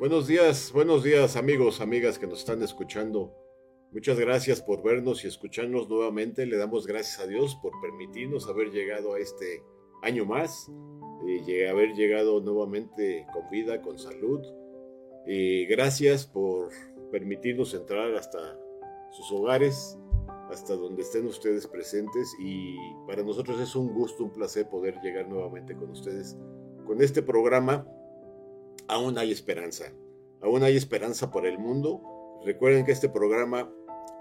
Buenos días, buenos días amigos, amigas que nos están escuchando. Muchas gracias por vernos y escucharnos nuevamente. Le damos gracias a Dios por permitirnos haber llegado a este año más, y haber llegado nuevamente con vida, con salud. Y gracias por permitirnos entrar hasta sus hogares, hasta donde estén ustedes presentes. Y para nosotros es un gusto, un placer poder llegar nuevamente con ustedes. Con este programa aún hay esperanza. Aún hay esperanza por el mundo. Recuerden que este programa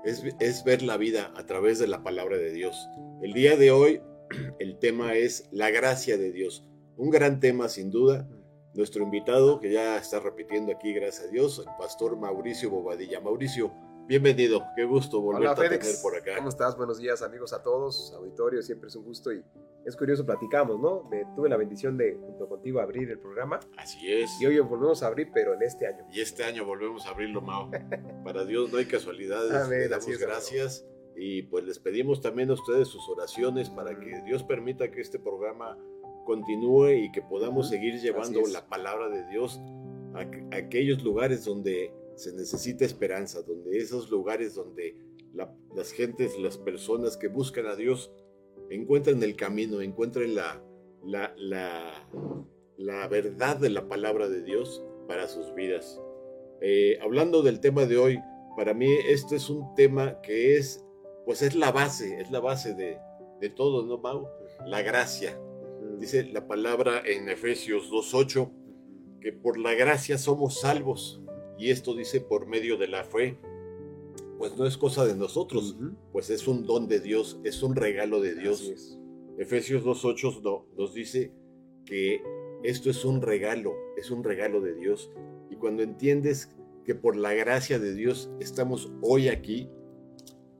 es, es, ver la vida a través de la palabra de Dios. El día de hoy el tema es la gracia de Dios. Un gran tema sin duda. Nuestro invitado, que ya está repitiendo aquí, gracias a Dios, el pastor Mauricio Bobadilla. Mauricio, bienvenido. Qué gusto volverte Hola, a tener por acá. ¿Cómo estás? Buenos días, amigos a todos. Auditorio, siempre es un gusto y es curioso, platicamos, ¿no? Me, tuve la bendición de, junto contigo, abrir el programa Así es. y hoy volvemos a abrir, pero en este año. Y este año volvemos a abrirlo, Mao. Para Dios no hay casualidades. Amén, Le damos es, gracias. Y pues les pedimos también a ustedes sus oraciones para que Dios permita que este programa continúe y que podamos seguir llevando la palabra de Dios a, a aquellos lugares donde se necesita esperanza, donde esos lugares donde la- las gentes, las personas que buscan a Dios encuentren el camino, encuentren la, la, la, la verdad de la palabra de Dios para sus vidas. Eh, hablando del tema de hoy, para mí este es un tema que es, pues es la base, es la base de, de todo, ¿no, Mau? La gracia. Dice la palabra en Efesios 2.8 que por la gracia somos salvos. Y esto dice por medio de la fe. Pues no es cosa de nosotros, pues es un don de Dios, es un regalo de Dios. es. Efesios 2.8 no- nos dice que esto es un regalo, es un regalo de Dios. Y cuando entiendes que por la gracia de Dios estamos hoy aquí,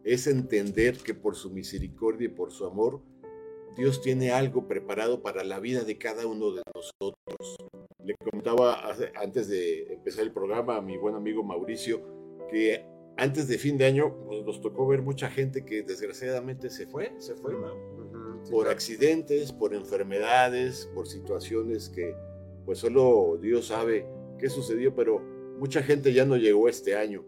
es entender que por su misericordia y por su amor, Dios tiene algo preparado para la vida de cada uno de nosotros. Le comentaba hace- antes de empezar el programa a mi buen amigo Mauricio que antes de fin de año pues, nos tocó ver mucha gente que desgraciadamente se fue, se fue, sí, por claro. accidentes, por enfermedades, por situaciones que pues solo Dios sabe qué sucedió, pero mucha gente ya no llegó este año.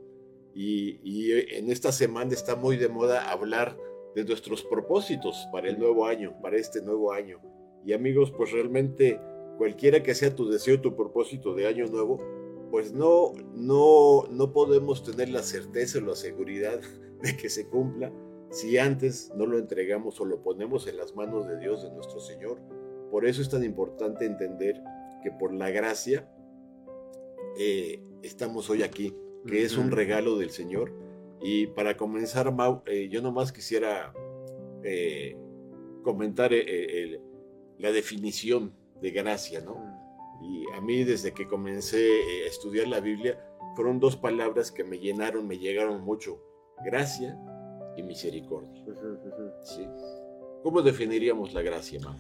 Y, y en esta semana está muy de moda hablar de nuestros propósitos para el nuevo año, para este nuevo año. Y amigos, pues realmente cualquiera que sea tu deseo, tu propósito de año nuevo, pues no, no, no podemos tener la certeza o la seguridad de que se cumpla si antes no lo entregamos o lo ponemos en las manos de Dios, de nuestro Señor. Por eso es tan importante entender que por la gracia eh, estamos hoy aquí, que es un regalo del Señor. Y para comenzar, Mau, eh, yo nomás quisiera eh, comentar el- la definición de gracia, ¿no? Y a mí desde que comencé eh, a estudiar la Biblia, fueron dos palabras que me llenaron, me llegaron mucho. Gracia y misericordia. ¿sí? ¿Cómo definiríamos la gracia, Mau?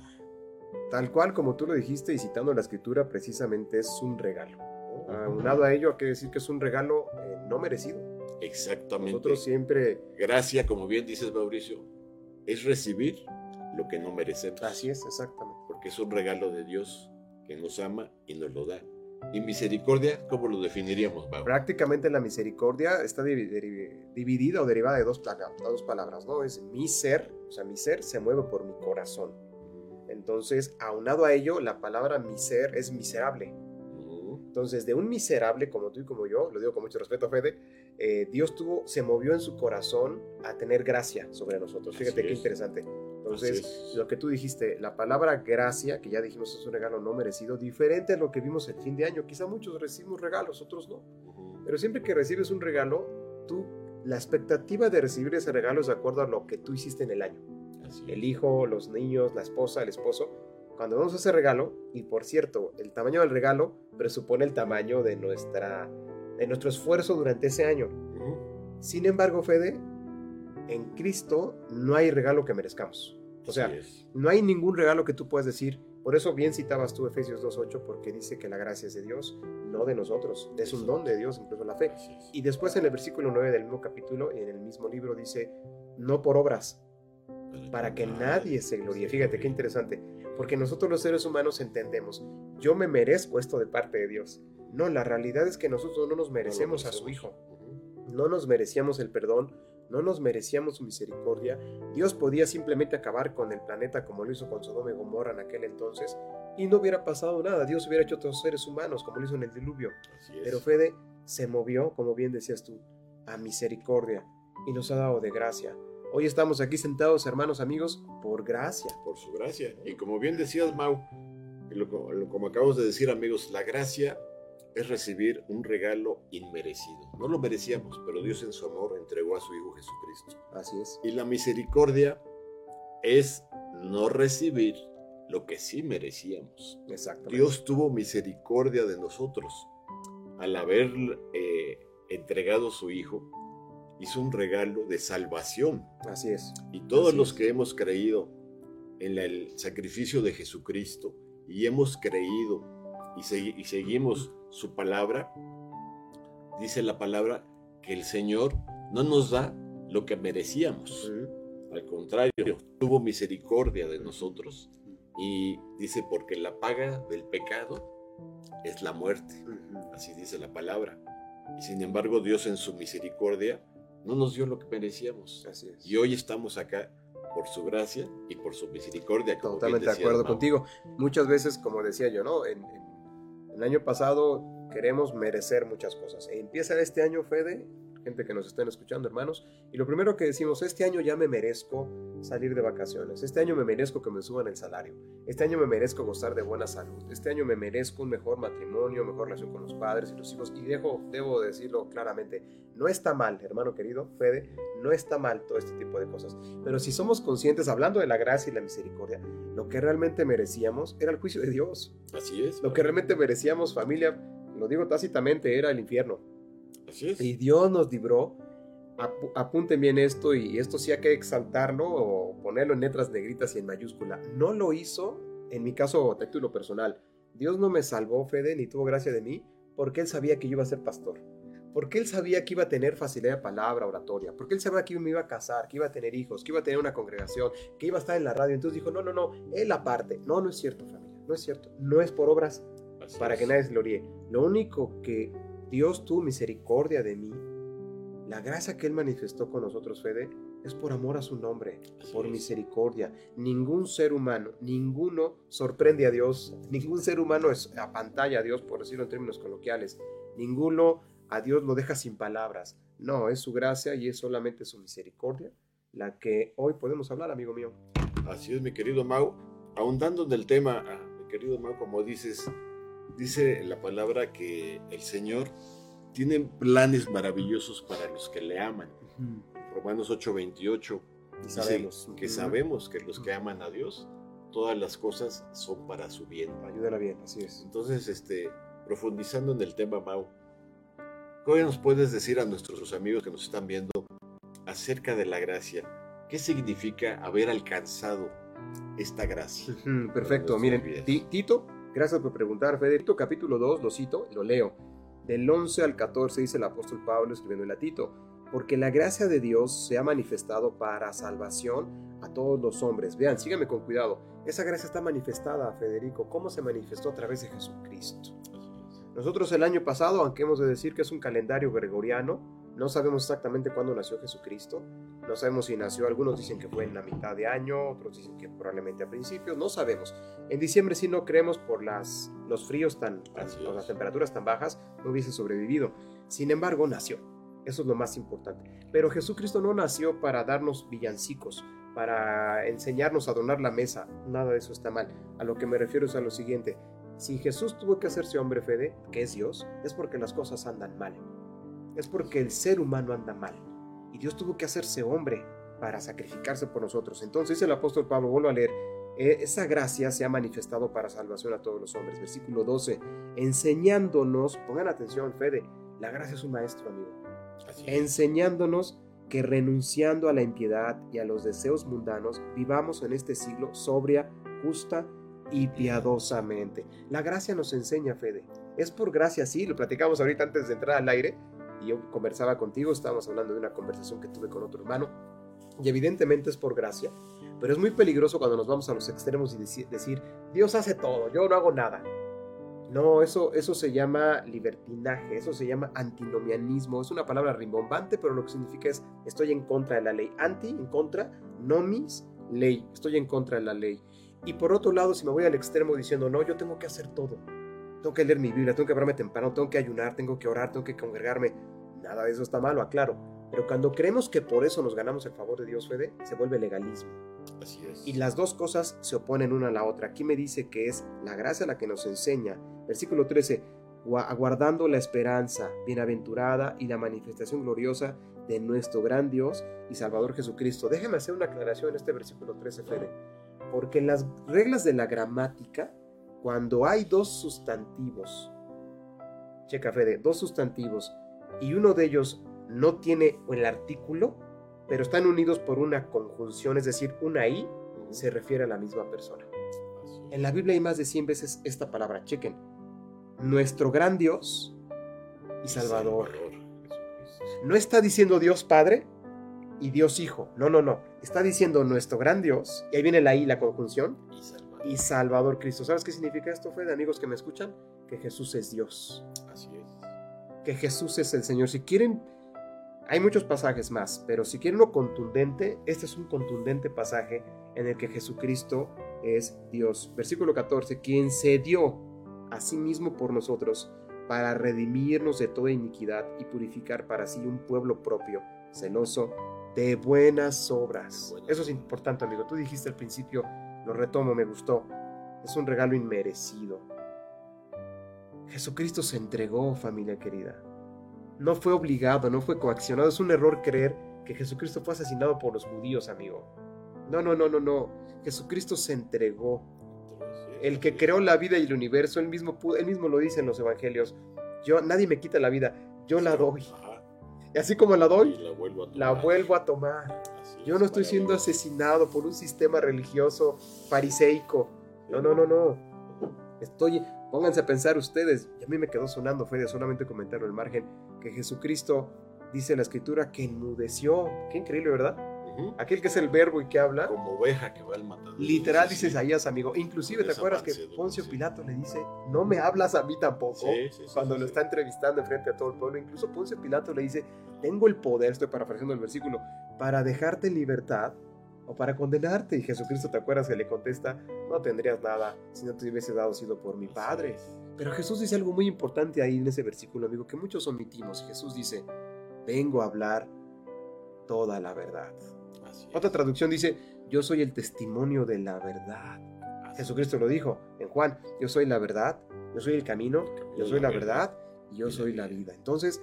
Tal cual como tú lo dijiste y citando la escritura, precisamente es un regalo. Aunado a ello, hay que decir que es un regalo eh, no merecido. Exactamente. Nosotros siempre... Gracia, como bien dices, Mauricio, es recibir lo que no merecemos. Así es, exactamente. Porque es un regalo de Dios que nos ama y nos lo da. Y misericordia, ¿cómo lo definiríamos, Mau? Prácticamente la misericordia está dividida o derivada de dos, dos palabras, ¿no? Es mi ser, o sea, mi ser se mueve por mi corazón. Entonces, aunado a ello, la palabra mi ser es miserable. Entonces, de un miserable como tú y como yo, lo digo con mucho respeto, Fede, eh, Dios tuvo, se movió en su corazón a tener gracia sobre nosotros. Fíjate Así qué es. interesante. Entonces, lo que tú dijiste, la palabra gracia, que ya dijimos es un regalo no merecido, diferente a lo que vimos el fin de año. Quizá muchos recibimos regalos, otros no. Ujú. Pero siempre que recibes un regalo, tú, la expectativa de recibir ese regalo es de acuerdo a lo que tú hiciste en el año. Así El hijo, los niños, la esposa, el esposo. cuando vemos ese regalo, y por cierto, el tamaño del regalo presupone el tamaño de, nuestra, de nuestro esfuerzo durante ese año. Ujú. Sin embargo, Fede, en Cristo no hay regalo que merezcamos. O sea, no hay ningún regalo que tú puedas decir. Por eso bien citabas tú Efesios 2.8, porque dice que la gracia es de Dios, no de nosotros. Es un don de Dios, incluso la fe. Y después en el versículo 9 del mismo capítulo, en el mismo libro, dice, no por obras, para que nadie se gloríe. Fíjate qué interesante, porque nosotros los seres humanos entendemos, yo me merezco esto de parte de Dios. No, la realidad es que nosotros no nos merecemos a su Hijo, no nos merecíamos el perdón, no nos merecíamos su misericordia. Dios podía simplemente acabar con el planeta como lo hizo con Sodoma y Gomorra en aquel entonces y no hubiera pasado nada. Dios hubiera hecho otros seres humanos como lo hizo en el diluvio. Pero Fede se movió, como bien decías tú, a misericordia y nos ha dado de gracia. Hoy estamos aquí sentados, hermanos, amigos, por gracia. por su gracia. Y como bien decías, Mau, y lo- lo- como acabamos de decir, amigos, la gracia es recibir un regalo inmerecido. No lo merecíamos, pero Dios en su amor entregó a su Hijo Jesucristo. Así es. Y la misericordia es no recibir lo que sí merecíamos. Exactamente. Dios tuvo misericordia de nosotros. Al haber eh, entregado a su Hijo, hizo un regalo de salvación. Así es. Y todos Así los es. que hemos creído en el sacrificio de Jesucristo y hemos creído y, segui- y seguimos su palabra, dice la palabra que el Señor no nos da lo que merecíamos. Al contrario, tuvo misericordia de nosotros y dice porque la paga del pecado es la muerte. Así dice la palabra. Y sin embargo, Dios en su misericordia no nos dio lo que merecíamos. Así es. Y hoy estamos acá por su gracia y por su misericordia. Totalmente de acuerdo contigo. Muchas veces, como decía yo, ¿no? En, en- el año pasado queremos merecer muchas cosas. E empieza este año, Fede, gente que nos estén escuchando, hermanos, y lo primero que decimos, este año ya me merezco salir de vacaciones, este año me merezco que me suban el salario, este año me merezco gozar de buena salud, este año me merezco un mejor matrimonio, mejor relación con los padres y los hijos, y dejo, debo decirlo claramente, no está mal, hermano querido, Fede, no está mal todo este tipo de cosas, pero si somos conscientes, hablando de la gracia y la misericordia, lo que realmente merecíamos era el juicio de Dios, Así es. lo que realmente merecíamos, familia, lo digo tácitamente, era el infierno. Así es. Y Dios nos libró. Apu- apunten bien esto y esto sí hay que exaltarlo o ponerlo en letras negritas y en mayúscula. No lo hizo, en mi caso, a título personal. Dios no me salvó, Fede, ni tuvo gracia de mí, porque Él sabía que yo iba a ser pastor. Porque Él sabía que iba a tener facilidad de palabra, oratoria. Porque Él sabía que me iba a casar, que iba a tener hijos, que iba a tener una congregación, que iba a estar en la radio. Entonces dijo, no, no, no, Él aparte. No, no es cierto, familia. No es cierto. No es por obras, Así para es. que nadie se gloríe. Lo único que Dios tuvo misericordia de mí, la gracia que Él manifestó con nosotros, Fede, es por amor a su nombre, Así por es. misericordia. Ningún ser humano, ninguno sorprende a Dios, ningún ser humano es apantalla a Dios, por decirlo en términos coloquiales. Ninguno a Dios lo deja sin palabras. No, es su gracia y es solamente su misericordia la que hoy podemos hablar, amigo mío. Así es, mi querido Mau. Ahondando en el tema, ah, mi querido Mau, como dices, dice la palabra que el Señor tiene planes maravillosos para los que le aman. Romanos 8:28 Y dice sabemos. que sabemos que los que aman a Dios, todas las cosas son para su bien. Ayúdala bien, así es. Entonces, este, profundizando en el tema, Mau, ¿qué nos puedes decir a nuestros amigos que nos están viendo acerca de la gracia? ¿Qué significa haber alcanzado esta gracia? Perfecto, miren, Tito, gracias por preguntar, Fede. Tito capítulo 2, lo cito, lo leo. Del 11 al 14 dice el apóstol Pablo escribiendo a Tito, porque la gracia de Dios se ha manifestado para salvación a todos los hombres. Vean, síganme con cuidado. Esa gracia está manifestada, Federico. ¿Cómo se manifestó a través de Jesucristo? Nosotros el año pasado, aunque hemos de decir que es un calendario gregoriano, no sabemos exactamente cuándo nació Jesucristo. No sabemos si nació, algunos dicen que fue en la mitad de año, otros dicen que probablemente a principios, no sabemos. En diciembre sí no creemos por las, los fríos tan, por las temperaturas tan bajas, no hubiese sobrevivido. Sin embargo, nació. Eso es lo más importante. Pero Jesucristo no nació para darnos villancicos, para enseñarnos a donar la mesa. Nada de eso está mal. A lo que me refiero es a lo siguiente. Si Jesús tuvo que hacerse hombre, Fede, que es Dios, es porque las cosas andan mal. Es porque el ser humano anda mal. Y Dios tuvo que hacerse hombre para sacrificarse por nosotros. Entonces el apóstol Pablo, vuelvo a leer, eh, esa gracia se ha manifestado para salvación a todos los hombres. Versículo 12, enseñándonos, pongan atención, Fede, la gracia es un maestro, amigo. Así. Enseñándonos que renunciando a la impiedad y a los deseos mundanos, vivamos en este siglo sobria, justa y piadosamente. La gracia nos enseña, Fede. Es por gracia, sí, lo platicamos ahorita antes de entrar al aire, y yo conversaba contigo, estábamos hablando de una conversación que tuve con otro hermano, y evidentemente es por gracia, pero es muy peligroso cuando nos vamos a los extremos y deci- decir, Dios hace todo, yo no hago nada. No, eso, eso se llama libertinaje, eso se llama antinomianismo, es una palabra rimbombante, pero lo que significa es estoy en contra de la ley. Anti, en contra, nomis, ley, estoy en contra de la ley. Y por otro lado, si me voy al extremo diciendo, no, yo tengo que hacer todo, tengo que leer mi Biblia, tengo que pararme temprano, tengo que ayunar, tengo que orar, tengo que congregarme, nada de eso está malo, aclaro. Pero cuando creemos que por eso nos ganamos el favor de Dios, Fede, se vuelve legalismo. Así es. Y las dos cosas se oponen una a la otra. Aquí me dice que es la gracia la que nos enseña. Versículo 13, "Gua- aguardando la esperanza bienaventurada y la manifestación gloriosa de nuestro gran Dios y Salvador Jesucristo. Déjeme hacer una aclaración en este versículo 13, Fede. Porque en las reglas de la gramática, cuando hay dos sustantivos, checa Fede, dos sustantivos, y uno de ellos no tiene el artículo, pero están unidos por una conjunción, es decir, una i, se refiere a la misma persona. En la Biblia hay más de 100 veces esta palabra, chequen. Nuestro gran Dios y Salvador. No está diciendo Dios Padre y Dios Hijo. No, no, no. Está diciendo nuestro gran Dios, y ahí viene la I, la conjunción, Y Salvador. Cristo. ¿Sabes qué significa esto, Fede, amigos que me escuchan? Que Jesús es Dios. Así es. que Jesús es el Señor. Si quieren, hay muchos pasajes más, pero si quieren uno contundente, este es un contundente pasaje en el que Jesucristo es Dios. Versículo 14, quien se dio a sí mismo por nosotros para redimirnos de toda iniquidad y purificar para sí un pueblo propio, celoso de buenas obras. Buenas Eso es importante, amigo. Tú dijiste al principio, lo retomo, me gustó. Es un regalo inmerecido. Jesucristo se entregó, familia querida. No fue obligado, no fue coaccionado. Es un error creer que Jesucristo fue asesinado por los judíos, amigo. No, no, no, no, no. Jesucristo se entregó. El que creó la vida y el universo, él mismo, él mismo lo dice en los evangelios. Yo, nadie me quita la vida, yo la doy. Y así como la doy, la vuelvo a tomar. la vuelvo a tomar. Así Yo no estoy siendo asesinado por un sistema religioso fariseico. No, no, no, no. Estoy, pónganse a pensar ustedes, y a mí me quedó sonando, fue de solamente comentarlo al margen, que Jesucristo dice en la escritura que enmudeció. Qué increíble, ¿verdad? Ujú. Aquel que es el verbo y que habla. Como oveja que va al matadero. Literal Sí, dice sí. Isaías, amigo. Inclusive, ¿te acuerdas que Poncio. Pilato le dice, no me hablas a mí tampoco? Cuando lo está entrevistando frente a todo el pueblo. Incluso Poncio Pilato le dice, tengo el poder, estoy parafraseando el versículo, para dejarte en libertad o para condenarte. Y Jesucristo, ¿te acuerdas que le contesta, no tendrías nada si no te hubiese dado sido por mi Padre? Pero Jesús dice algo muy importante ahí en ese versículo, amigo, que muchos omitimos. Jesús dice, vengo a hablar toda la verdad. Así es. Otra traducción dice, yo soy el testimonio de la verdad. Así Jesucristo lo dijo en Juan, yo soy la verdad, yo soy el camino, yo soy la verdad y yo soy la vida. Entonces,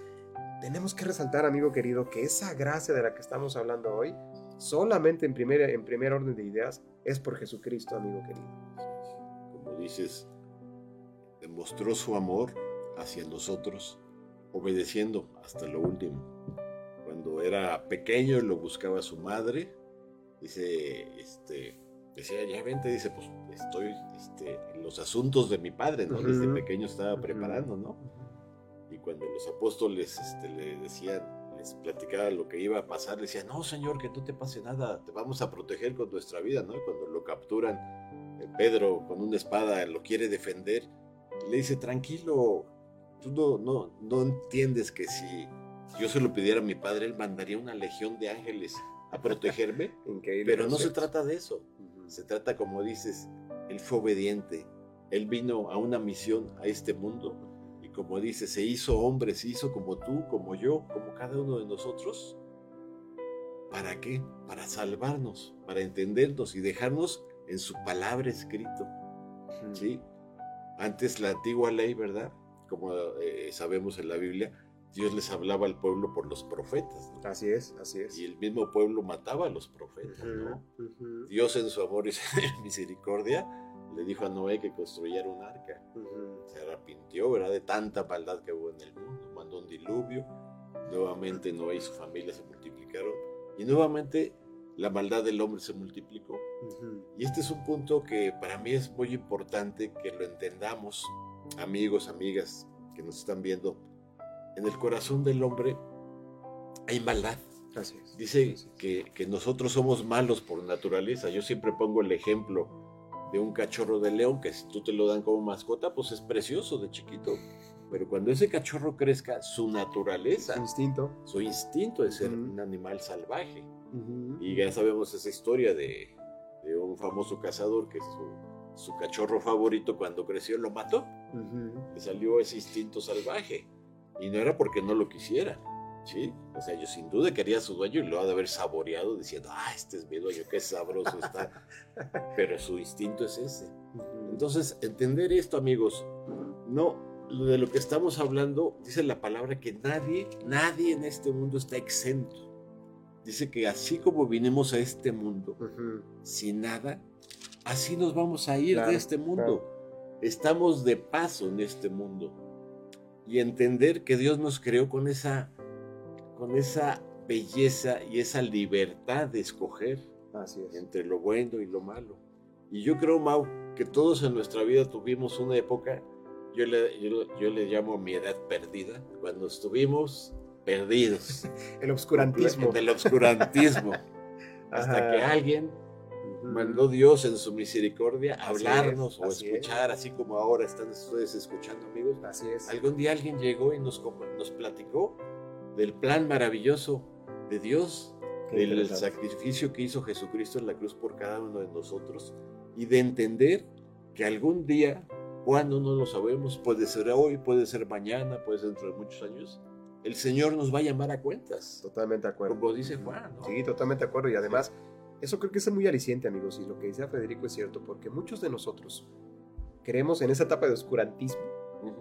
tenemos que resaltar, amigo querido, que esa gracia de la que estamos hablando hoy, solamente en primer, en primer orden de ideas, es por Jesucristo, amigo querido. Como dices, demostró su amor hacia nosotros, obedeciendo hasta lo último. Cuando era pequeño lo buscaba su madre, dice, este, decía, ya vente, dice, pues estoy este, en los asuntos de mi padre, ¿no? Desde Ujú. pequeño estaba preparando, ¿no? Y cuando los apóstoles este, le decían, les platicaba lo que iba a pasar, le decían, no, Señor, que no te pase nada, te vamos a proteger con nuestra vida, ¿no? Y cuando lo capturan, eh, Pedro con una espada lo quiere defender, le dice, tranquilo, tú no, no, no entiendes que si yo se lo pidiera a mi padre, él mandaría una legión de ángeles a protegerme, pero no se trata de eso, se trata, como dices, él fue obediente, él vino a una misión a este mundo y como dices, se hizo hombre, se hizo como tú, como yo, como cada uno de nosotros. ¿Para qué? Para salvarnos, para entendernos y dejarnos en su palabra escrito. ¿sí? Antes la antigua ley, ¿verdad? Como eh, sabemos en la Biblia, Dios les hablaba al pueblo por los profetas. ¿no? Así es, así es. Y el mismo pueblo mataba a los profetas. ¿no? Dios en su amor y misericordia le dijo a Noé que construyera un arca. Se arrepintió, ¿verdad? De tanta maldad que hubo en el mundo. Mandó un diluvio. Nuevamente Noé y su familia se multiplicaron. Y nuevamente la maldad del hombre se multiplicó. Y este es un punto que para mí es muy importante que lo entendamos, amigos, amigas que nos están viendo. En el corazón del hombre hay maldad. Así es. Dice Así es. que, que nosotros somos malos por naturaleza. Yo siempre pongo el ejemplo de un cachorro de león que si tú te lo dan como mascota, pues es precioso de chiquito. Pero cuando ese cachorro crezca, su naturaleza, Su instinto. su instinto es ser un animal salvaje. Y ya sabemos esa historia de, de un famoso cazador que su, su cachorro favorito cuando creció lo mató. Ujú. Le salió ese instinto salvaje. Y no era porque no lo quisiera. ¿sí? O sea, yo sin duda quería a su dueño y lo ha de haber saboreado diciendo, ah, este es mi dueño, qué sabroso está. Pero su instinto es ese. Entonces, entender esto, amigos, no, de lo que estamos hablando, dice la palabra que nadie, nadie en este mundo está exento. Dice que así como vinimos a este mundo sin nada, así nos vamos a ir Claro, de este mundo. Estamos de paso en este mundo. Y entender que Dios nos creó con esa, con esa belleza y esa libertad de escoger Así es. entre lo bueno y lo malo. Y yo creo, Mau, que todos en nuestra vida tuvimos una época, yo le, yo, yo le llamo mi edad perdida, cuando estuvimos perdidos El obscurantismo. del obscurantismo, hasta Ajá. que alguien. Mandó Dios en su misericordia a Así hablarnos es, o escuchar, así como ahora están ustedes escuchando, amigos. Así es. Algún día alguien llegó y nos, nos platicó del plan maravilloso de Dios Qué del sacrificio que hizo Jesucristo en la cruz por cada uno de nosotros y de entender que algún día, cuando no lo sabemos, puede ser hoy, puede ser mañana, puede ser dentro de muchos años, el Señor nos va a llamar a cuentas, Totalmente de acuerdo. como dice Juan. ¿no? Sí, totalmente de acuerdo. Y además, eso creo que es muy aliciente, amigos. Y lo que decía Federico es cierto, porque muchos de nosotros creemos en esa etapa de oscurantismo.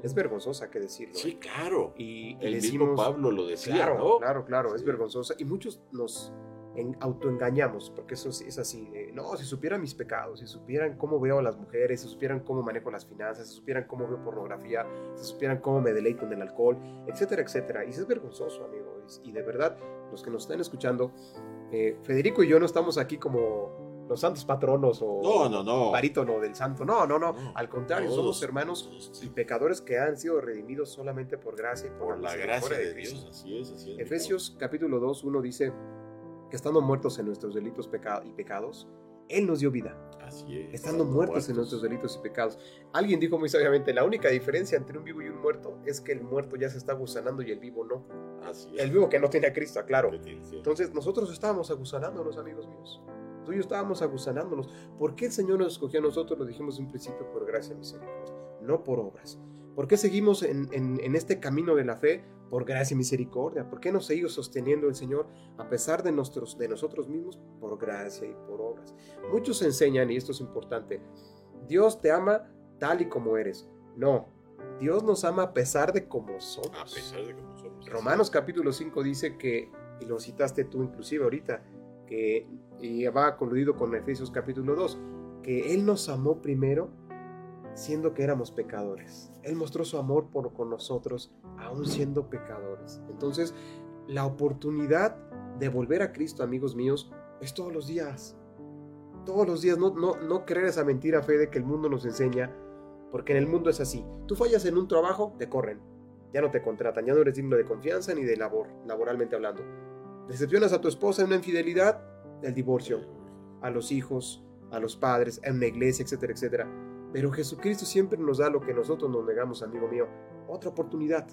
Es vergonzosa que decirlo. Sí, ¿eh? claro. Y, y El decimos, mismo Pablo lo decía, Claro, ¿no? claro, claro, es vergonzosa. Y muchos nos en- autoengañamos, porque eso es así. de, no, si supieran mis pecados, si supieran cómo veo a las mujeres, si supieran cómo manejo las finanzas, si supieran cómo veo pornografía, si supieran cómo me deleito en el alcohol, etcétera, etcétera. Y eso es vergonzoso, amigo. Y, y de verdad, los que nos están escuchando, eh, Federico y yo no estamos aquí como los santos patronos o No, no, no. barítono del santo. No, no, no. No, Al contrario, todos, somos hermanos todos, y pecadores que han sido redimidos solamente por gracia y por, Por la misericordia gracia de Cristo. Dios, así es, así es. Efesios capítulo 2, 1 dice que estando muertos en nuestros delitos peca- y pecados, Él nos dio vida, Así es. estando muertos, en nuestros delitos y pecados. Alguien dijo muy sabiamente, la única diferencia entre un vivo y un muerto es que el muerto ya se está gusanando y el vivo no. Así es. El vivo que no tiene a Cristo, claro. Entonces nosotros estábamos agusanándonos, amigos míos. Tú y yo estábamos agusanándonos. ¿Por qué el Señor nos escogió a nosotros? Lo dijimos en un principio por gracia y misericordia, no por obras. ¿Por qué seguimos en, en- en este camino de la fe? Por gracia y misericordia. ¿Por qué nos sigue sosteniendo el Señor a pesar de, nuestros, de nosotros mismos? Por gracia y por obras. Muchos enseñan, y esto es importante, Dios te ama tal y como eres. No, Dios nos ama a pesar de como somos. A pesar de cómo somos. Romanos capítulo 5 dice que, y lo citaste tú inclusive ahorita, que y va coludido con Efesios capítulo 2, que Él nos amó primero siendo que éramos pecadores. Él mostró su amor por, con nosotros aún siendo pecadores. Entonces, la oportunidad de volver a Cristo, amigos míos, es todos los días. Todos los días, no, no, no creer esa mentira fe de que el mundo nos enseña, porque en el mundo es así. Tú fallas en un trabajo, te corren ya no te contratan, ya no eres digno de confianza ni de labor, laboralmente hablando. Decepcionas a tu esposa en una infidelidad, el divorcio, a los hijos, a los padres, en una iglesia, etcétera, etcétera. Pero Jesucristo siempre nos da lo que nosotros nos negamos, amigo mío, otra oportunidad.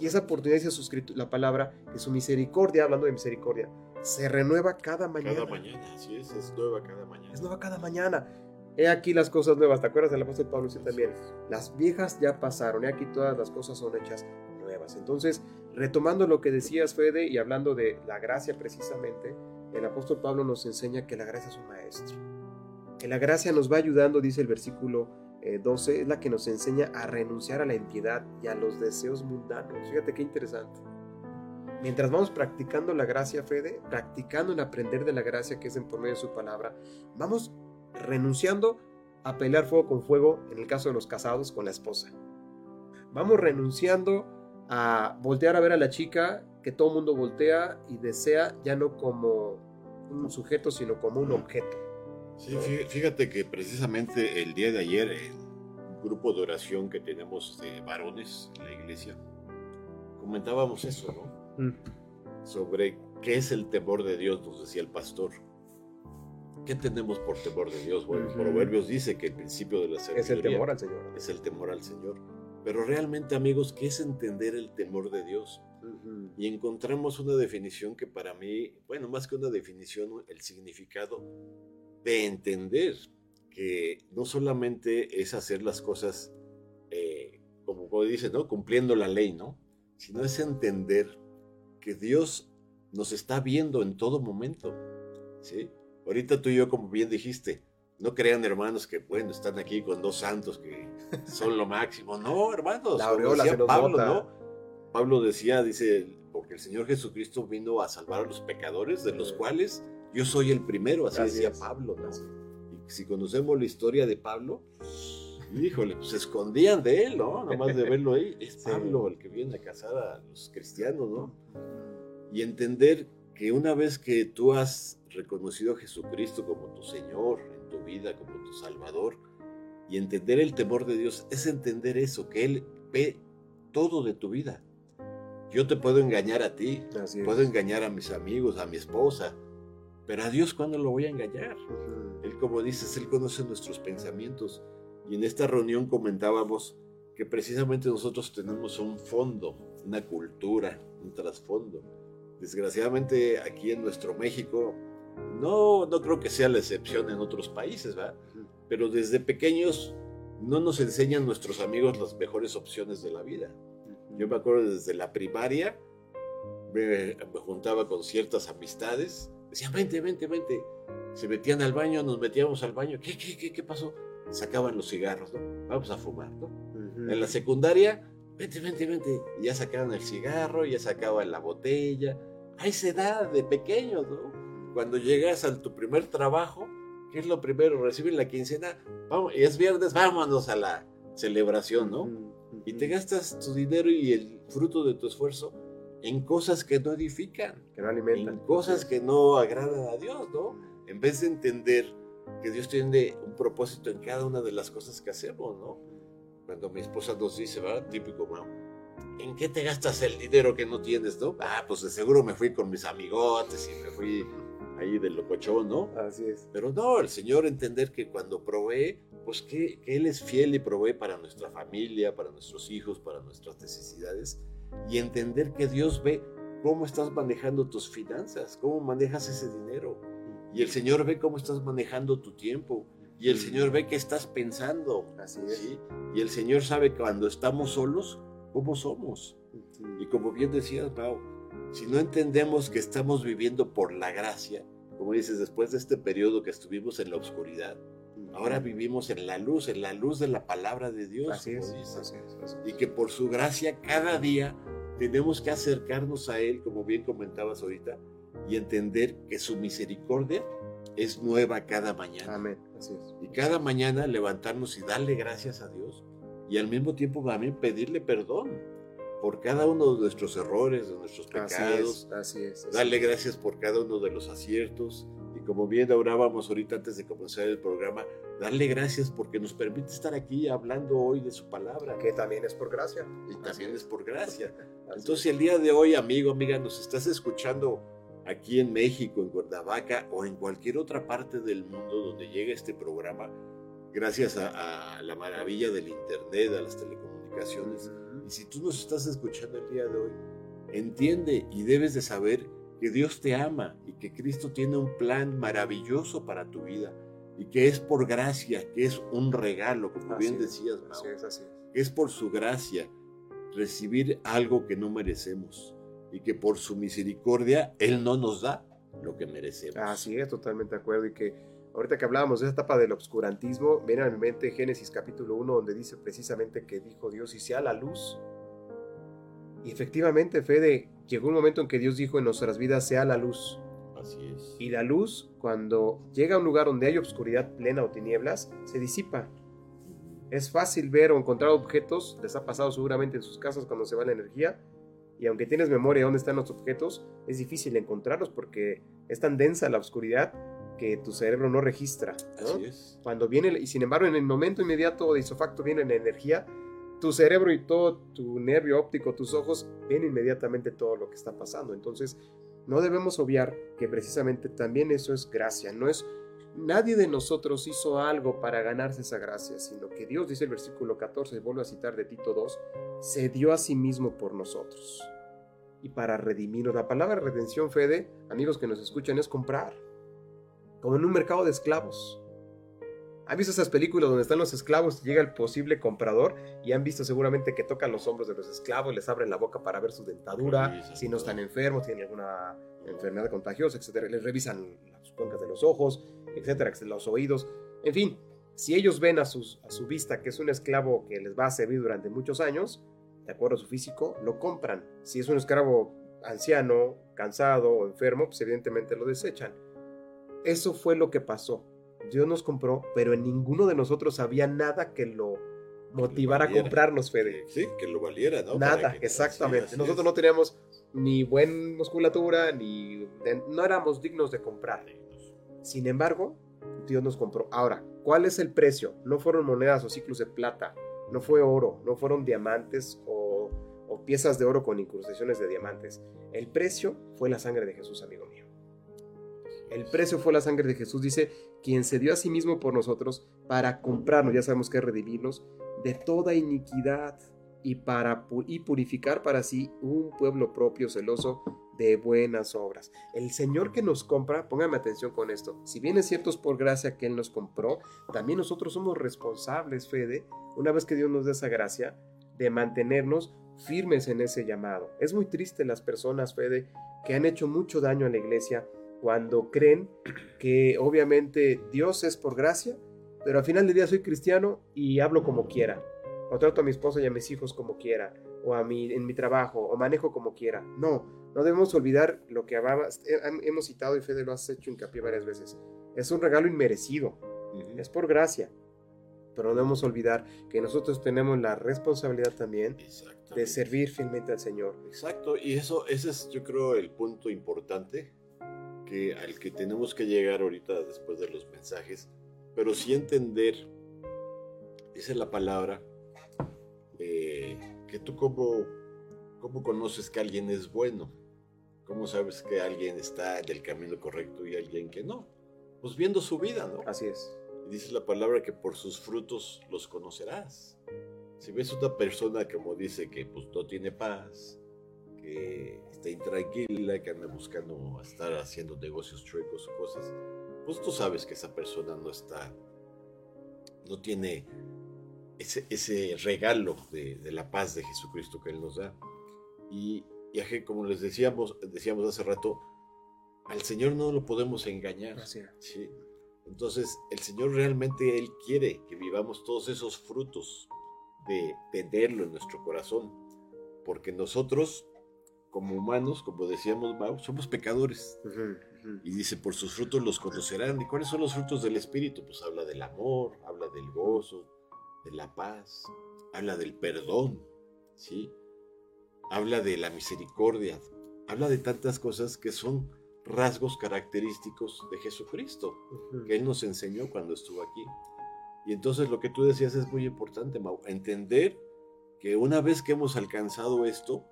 Y esa oportunidad escritu- la palabra, que su misericordia, hablando de misericordia, se renueva cada mañana. Cada mañana, así es, es nueva cada mañana. Es nueva cada mañana. He aquí las cosas nuevas. ¿Te acuerdas del apóstol Pablo? Sí, también. Las viejas ya pasaron. He aquí todas las cosas son hechas nuevas. Entonces, retomando lo que decías, Fede, y hablando de la gracia precisamente, el apóstol Pablo nos enseña que la gracia es un maestro. Que la gracia nos va ayudando, dice el versículo eh, 12 es la que nos enseña a renunciar a la impiedad y a los deseos mundanos. Fíjate qué interesante. Mientras vamos practicando la gracia, Fede, practicando en aprender de la gracia que es en por medio de su palabra, vamos renunciando a pelear fuego con fuego, en el caso de los casados, con la esposa. Vamos renunciando a voltear a ver a la chica que todo mundo voltea y desea ya no como un sujeto, sino como un objeto. Sí, fí- fíjate que precisamente el día de ayer, en un grupo de oración que tenemos de varones en la iglesia, comentábamos eso, ¿no? Mm. Sobre qué es el temor de Dios, nos decía el pastor. ¿Qué tenemos por temor de Dios? Bueno, Ujú. Proverbios dice que el principio de la Es el sabiduría temor al Señor. es el temor al Señor. Pero realmente, amigos, ¿qué es entender el temor de Dios? Ujú. Y encontramos una definición que para mí, bueno, más que una definición, el significado de entender que no solamente es hacer las cosas, eh, como, como dice, ¿no? Cumpliendo la ley, ¿no? Sino es entender que Dios nos está viendo en todo momento, ¿sí? Ahorita tú y yo, como bien dijiste, no crean hermanos que, bueno, están aquí con dos santos que son lo máximo. No, hermanos, La como decía Pablo. ¿no? Pablo decía, dice, porque el Señor Jesucristo vino a salvar a los pecadores, de los cuales yo soy el primero, así, Así decía. Pablo. Y si conocemos la historia de Pablo, híjole, pues se escondían de él, ¿no? Nada más de verlo ahí, es. Pablo el que viene a casar a los cristianos, ¿no? Y entender que una vez que tú has reconocido a Jesucristo como tu Señor en tu vida, como tu Salvador, y entender el temor de Dios, es entender eso, que Él ve todo de tu vida. Yo te puedo engañar a ti, Así es. puedo engañar a mis amigos, a mi esposa, pero a Dios ¿cuándo lo voy a engañar? Ujú. Él, como dices, Él conoce nuestros pensamientos. Y en esta reunión comentábamos que precisamente nosotros tenemos un fondo, una cultura, un trasfondo. Desgraciadamente aquí en nuestro México, no, no creo que sea la excepción en otros países, ¿verdad? Pero desde pequeños no nos enseñan nuestros amigos las mejores opciones de la vida. Yo me acuerdo desde la primaria, me, me juntaba con ciertas amistades, decían, vente, vente, vente. Se metían al baño, nos metíamos al baño. ¿Qué, qué, qué, qué pasó? Sacaban los cigarros, ¿no? Vamos a fumar, ¿no? Ujú. En la secundaria, vente, vente, vente. Y ya sacaban el cigarro, ya sacaban la botella. A esa edad de pequeños, ¿no? Cuando llegas a tu primer trabajo, ¿qué es lo primero? Reciben la quincena, vamos, y es viernes, vámonos a la celebración, ¿no? Ujú. Y te gastas tu dinero y el fruto de tu esfuerzo en cosas que no edifican, Que no alimentan. en cosas que no agradan a Dios, ¿no? En vez de entender que Dios tiene un propósito en cada una de las cosas que hacemos, ¿no? Cuando mi esposa nos dice, ¿verdad? Típico, ¿no? ¿En qué te gastas el dinero que no tienes, no? Ah, pues de seguro me fui con mis amigotes y me fui ahí de locochón, ¿no? Así es. Pero no, el Señor entender que cuando provee, pues que, que Él es fiel y provee para nuestra familia, para nuestros hijos, para nuestras necesidades. Y entender que Dios ve cómo estás manejando tus finanzas, cómo manejas ese dinero. Y el Señor ve cómo estás manejando tu tiempo. Y el Señor ve qué estás pensando. Así es. ¿sí? Y el Señor sabe cuando estamos solos, cómo somos. Y como bien decías, Pau, si no entendemos que estamos viviendo por la gracia, como dices, después de este periodo que estuvimos en la oscuridad, ahora vivimos en la luz, en la luz de la palabra de Dios. Así es. dices. Así es. así Y que por su gracia cada día tenemos que acercarnos a Él, como bien comentabas ahorita, y entender que su misericordia es nueva cada mañana. Amén. Así es. Y cada mañana levantarnos y darle gracias a Dios. Y al mismo tiempo también pedirle perdón por cada uno de nuestros errores, de nuestros Así pecados. es. Así es. así Darle gracias por cada uno de los aciertos. Como bien orábamos ahorita antes de comenzar el programa, darle gracias porque nos permite estar aquí hablando hoy de su palabra. Que también es por gracia. Y también es por gracia. Entonces, es. el día de hoy, amigo, amiga, nos estás escuchando aquí en México, en Cuernavaca o en cualquier otra parte del mundo donde llegue este programa, gracias a, a la maravilla del Internet, a las telecomunicaciones, y si tú nos estás escuchando el día de hoy, entiende y debes de saber que Dios te ama y que Cristo tiene un plan maravilloso para tu vida y que es por gracia, que es un regalo, como Así bien decías, Mau Así es. Así es por su gracia recibir algo que no merecemos y que por su misericordia Él no nos da lo que merecemos. Así es, totalmente de acuerdo. Y que Ahorita que hablábamos de esa etapa del obscurantismo, viene a mi mente Génesis capítulo 1, donde dice precisamente que dijo Dios, y sea la luz. Y efectivamente, Fede, llegó un momento en que Dios dijo en nuestras vidas, sea la luz. Así es. Y la luz, cuando llega a un lugar donde hay obscuridad plena o tinieblas, se disipa. Es fácil ver o encontrar objetos, les ha pasado seguramente en sus casas cuando se va la energía, y aunque tienes memoria de dónde están los objetos, es difícil encontrarlos porque es tan densa la oscuridad que tu cerebro no registra. ¿no? Así es. Cuando viene, y sin embargo en el momento inmediato de isofacto viene la energía, tu cerebro y todo tu nervio óptico, tus ojos, ven inmediatamente todo lo que está pasando. Entonces, no debemos obviar que precisamente también eso es gracia, no es nadie de nosotros hizo algo para ganarse esa gracia, sino que Dios, dice el versículo 14, vuelvo a citar de Tito 2, se dio a sí mismo por nosotros y para redimirnos. La palabra redención, Fede, amigos que nos escuchan, es comprar, como en un mercado de esclavos. ¿Han visto esas películas donde están los esclavos y llega el posible comprador y han visto seguramente que tocan los hombros de los esclavos, les abren la boca para ver su dentadura, si no están enfermos, tienen alguna enfermedad contagiosa, etcétera, les revisan las cuencas de los ojos, etcétera, los oídos, en fin, si ellos ven a, sus, a su vista que es un esclavo que les va a servir durante muchos años, de acuerdo a su físico, lo compran. Si es un esclavo anciano, cansado o enfermo, pues evidentemente lo desechan. Eso fue lo que pasó. Dios nos compró, pero en ninguno de nosotros había nada que lo motivara a comprarnos, Fede. Sí, que lo valiera, ¿no? Nada, que- exactamente. sí, Nosotros es. no teníamos ni buena musculatura, ni de- no éramos dignos de comprar. Sin embargo, Dios nos compró. Ahora, ¿cuál es el precio? No fueron monedas o ciclos de plata, no fue oro, no fueron diamantes o, o piezas de oro con incrustaciones de diamantes. El precio fue la sangre de Jesús, amigo mío. El precio fue la sangre de Jesús, dice, quien se dio a sí mismo por nosotros para comprarnos, ya sabemos que es redimirnos, de toda iniquidad y para y purificar para sí un pueblo propio celoso de buenas obras. El Señor que nos compra, póngame atención con esto, si bien es cierto es por gracia que Él nos compró, también nosotros somos responsables, Fede, una vez que Dios nos da esa gracia, de mantenernos firmes en ese llamado. Es muy triste las personas, Fede, que han hecho mucho daño a la iglesia cuando creen que obviamente Dios es por gracia, pero al final del día soy cristiano y hablo como quiera, o trato a mi esposa y a mis hijos como quiera, o a mi, en mi trabajo, o manejo como quiera. No, no debemos olvidar lo que hablabas- hemos citado y Fede lo has hecho hincapié varias veces. Es un regalo inmerecido, es por gracia, pero no debemos olvidar que nosotros tenemos la responsabilidad también de servir fielmente al Señor. Exacto, y eso, ese es yo creo el punto importante que, al que tenemos que llegar ahorita después de los mensajes, pero sí entender, dice la palabra, eh, que tú cómo, cómo conoces que alguien es bueno, cómo sabes que alguien está en el camino correcto y alguien que no, pues viendo su vida, ¿no? Así es. Y dice la palabra que por sus frutos los conocerás. Si ves una persona como dice que pues no tiene paz, que está intranquila, que anda buscando estar haciendo negocios chuecos o cosas, pues tú sabes que esa persona no está, no tiene ese, ese regalo de, de la paz de Jesucristo que Él nos da. Y, y como les decíamos, decíamos hace rato, al Señor no lo podemos engañar. Sí. Entonces, el Señor realmente Él quiere que vivamos todos esos frutos de tenerlo en nuestro corazón, porque nosotros, como humanos, como decíamos, Mau, somos pecadores. Y dice, por sus frutos los conocerán. ¿Y cuáles son los frutos del Espíritu? Pues habla del amor, habla del gozo, de la paz, habla del perdón, ¿sí? Habla de la misericordia, habla de tantas cosas que son rasgos característicos de Jesucristo que Él nos enseñó cuando estuvo aquí. Y entonces lo que tú decías es muy importante, Mau, entender que una vez que hemos alcanzado esto,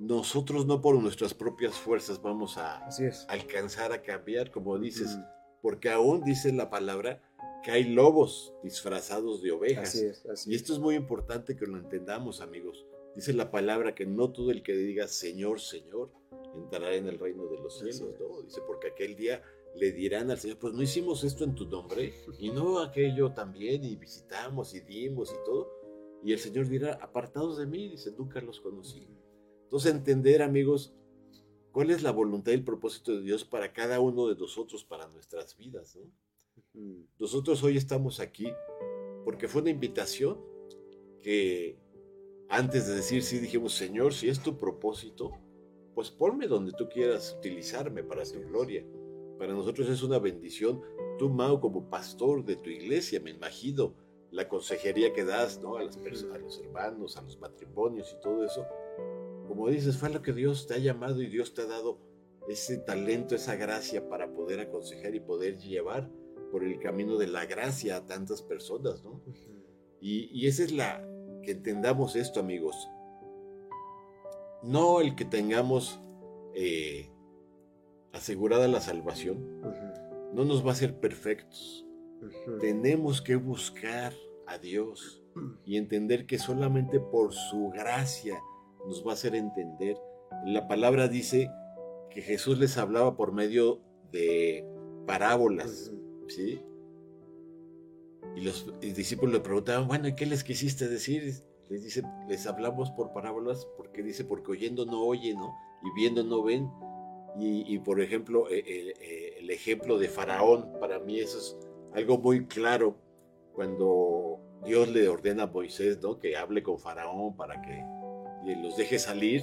nosotros no por nuestras propias fuerzas vamos a Así es. alcanzar a cambiar, como dices, Ujú. porque aún dice la palabra que hay lobos disfrazados de ovejas. Así es. Así Y esto es muy importante que lo entendamos, amigos. Dice la palabra que no todo el que diga Señor, Señor, entrará en el reino de los cielos. ¿no? Dice, porque aquel día le dirán al Señor, pues no hicimos esto en tu nombre, y no aquello también, y visitamos y dimos y todo. Y el Señor dirá, apartados de mí, dice, nunca los conocí. Entonces entender, amigos, cuál es la voluntad y el propósito de Dios para cada uno de nosotros, para nuestras vidas. Nosotros hoy estamos aquí porque fue una invitación que antes de decir sí dijimos, Señor, si es tu propósito, pues ponme donde tú quieras utilizarme para tu gloria. Para nosotros es una bendición. Tú, Mau, como pastor de tu iglesia, me imagino la consejería que das ¿no? a, las personas, a los hermanos, a los matrimonios y todo eso. Como dices, fue lo que Dios te ha llamado y Dios te ha dado ese talento, esa gracia para poder aconsejar y poder llevar por el camino de la gracia a tantas personas, ¿no? Y, y esa es la, que entendamos esto, amigos. No el que tengamos eh, asegurada la salvación, no nos va a hacer perfectos. Tenemos que buscar a Dios y entender que solamente por su gracia nos va a hacer entender. La palabra dice que Jesús les hablaba por medio de parábolas. ¿sí? Y los discípulos le preguntaban, bueno, ¿y qué les quisiste decir? Les dice, les hablamos por parábolas porque dice, porque oyendo no oyen, ¿no? Y viendo no ven. Y, y, por ejemplo, eh, eh, eh, el ejemplo de Faraón, para mí eso es algo muy claro cuando Dios le ordena a Moisés, ¿no? Que hable con Faraón para que y los deje salir,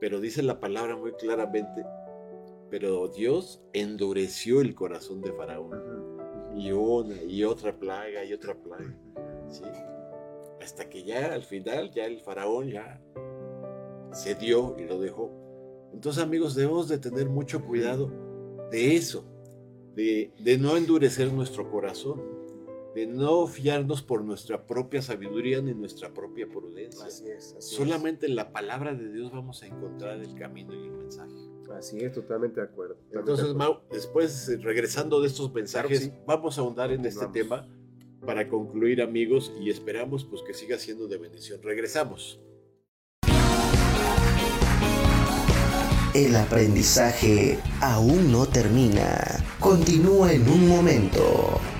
pero dice la palabra muy claramente, pero Dios endureció el corazón de Faraón y una y otra plaga y otra plaga, ¿sí? Hasta que ya al final ya el faraón ya cedió y lo dejó. Entonces amigos debemos de tener mucho cuidado de eso, de, de no endurecer nuestro corazón, de no fiarnos por nuestra propia sabiduría ni nuestra propia prudencia. Así es, así Solamente en la palabra de Dios vamos a encontrar el camino y el mensaje. Así es, totalmente de acuerdo. totalmente de Entonces, acuerdo. Mau, después, eh, regresando de estos mensajes, Claro que sí. vamos a ahondar en este tema para concluir, amigos, y esperamos pues que siga siendo de bendición. Regresamos. El aprendizaje aún no termina. Continúa en un momento.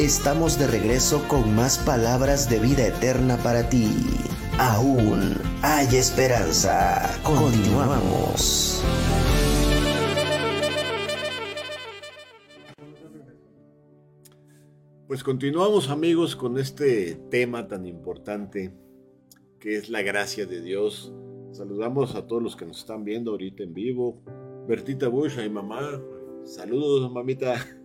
Estamos de regreso con más palabras de vida eterna para ti. Aún hay esperanza. Continuamos. Pues continuamos amigos con este tema tan importante que es la gracia de Dios. Saludamos a todos los que nos están viendo ahorita en vivo. Bertita Bush, a mi mamá. Saludos, mamita.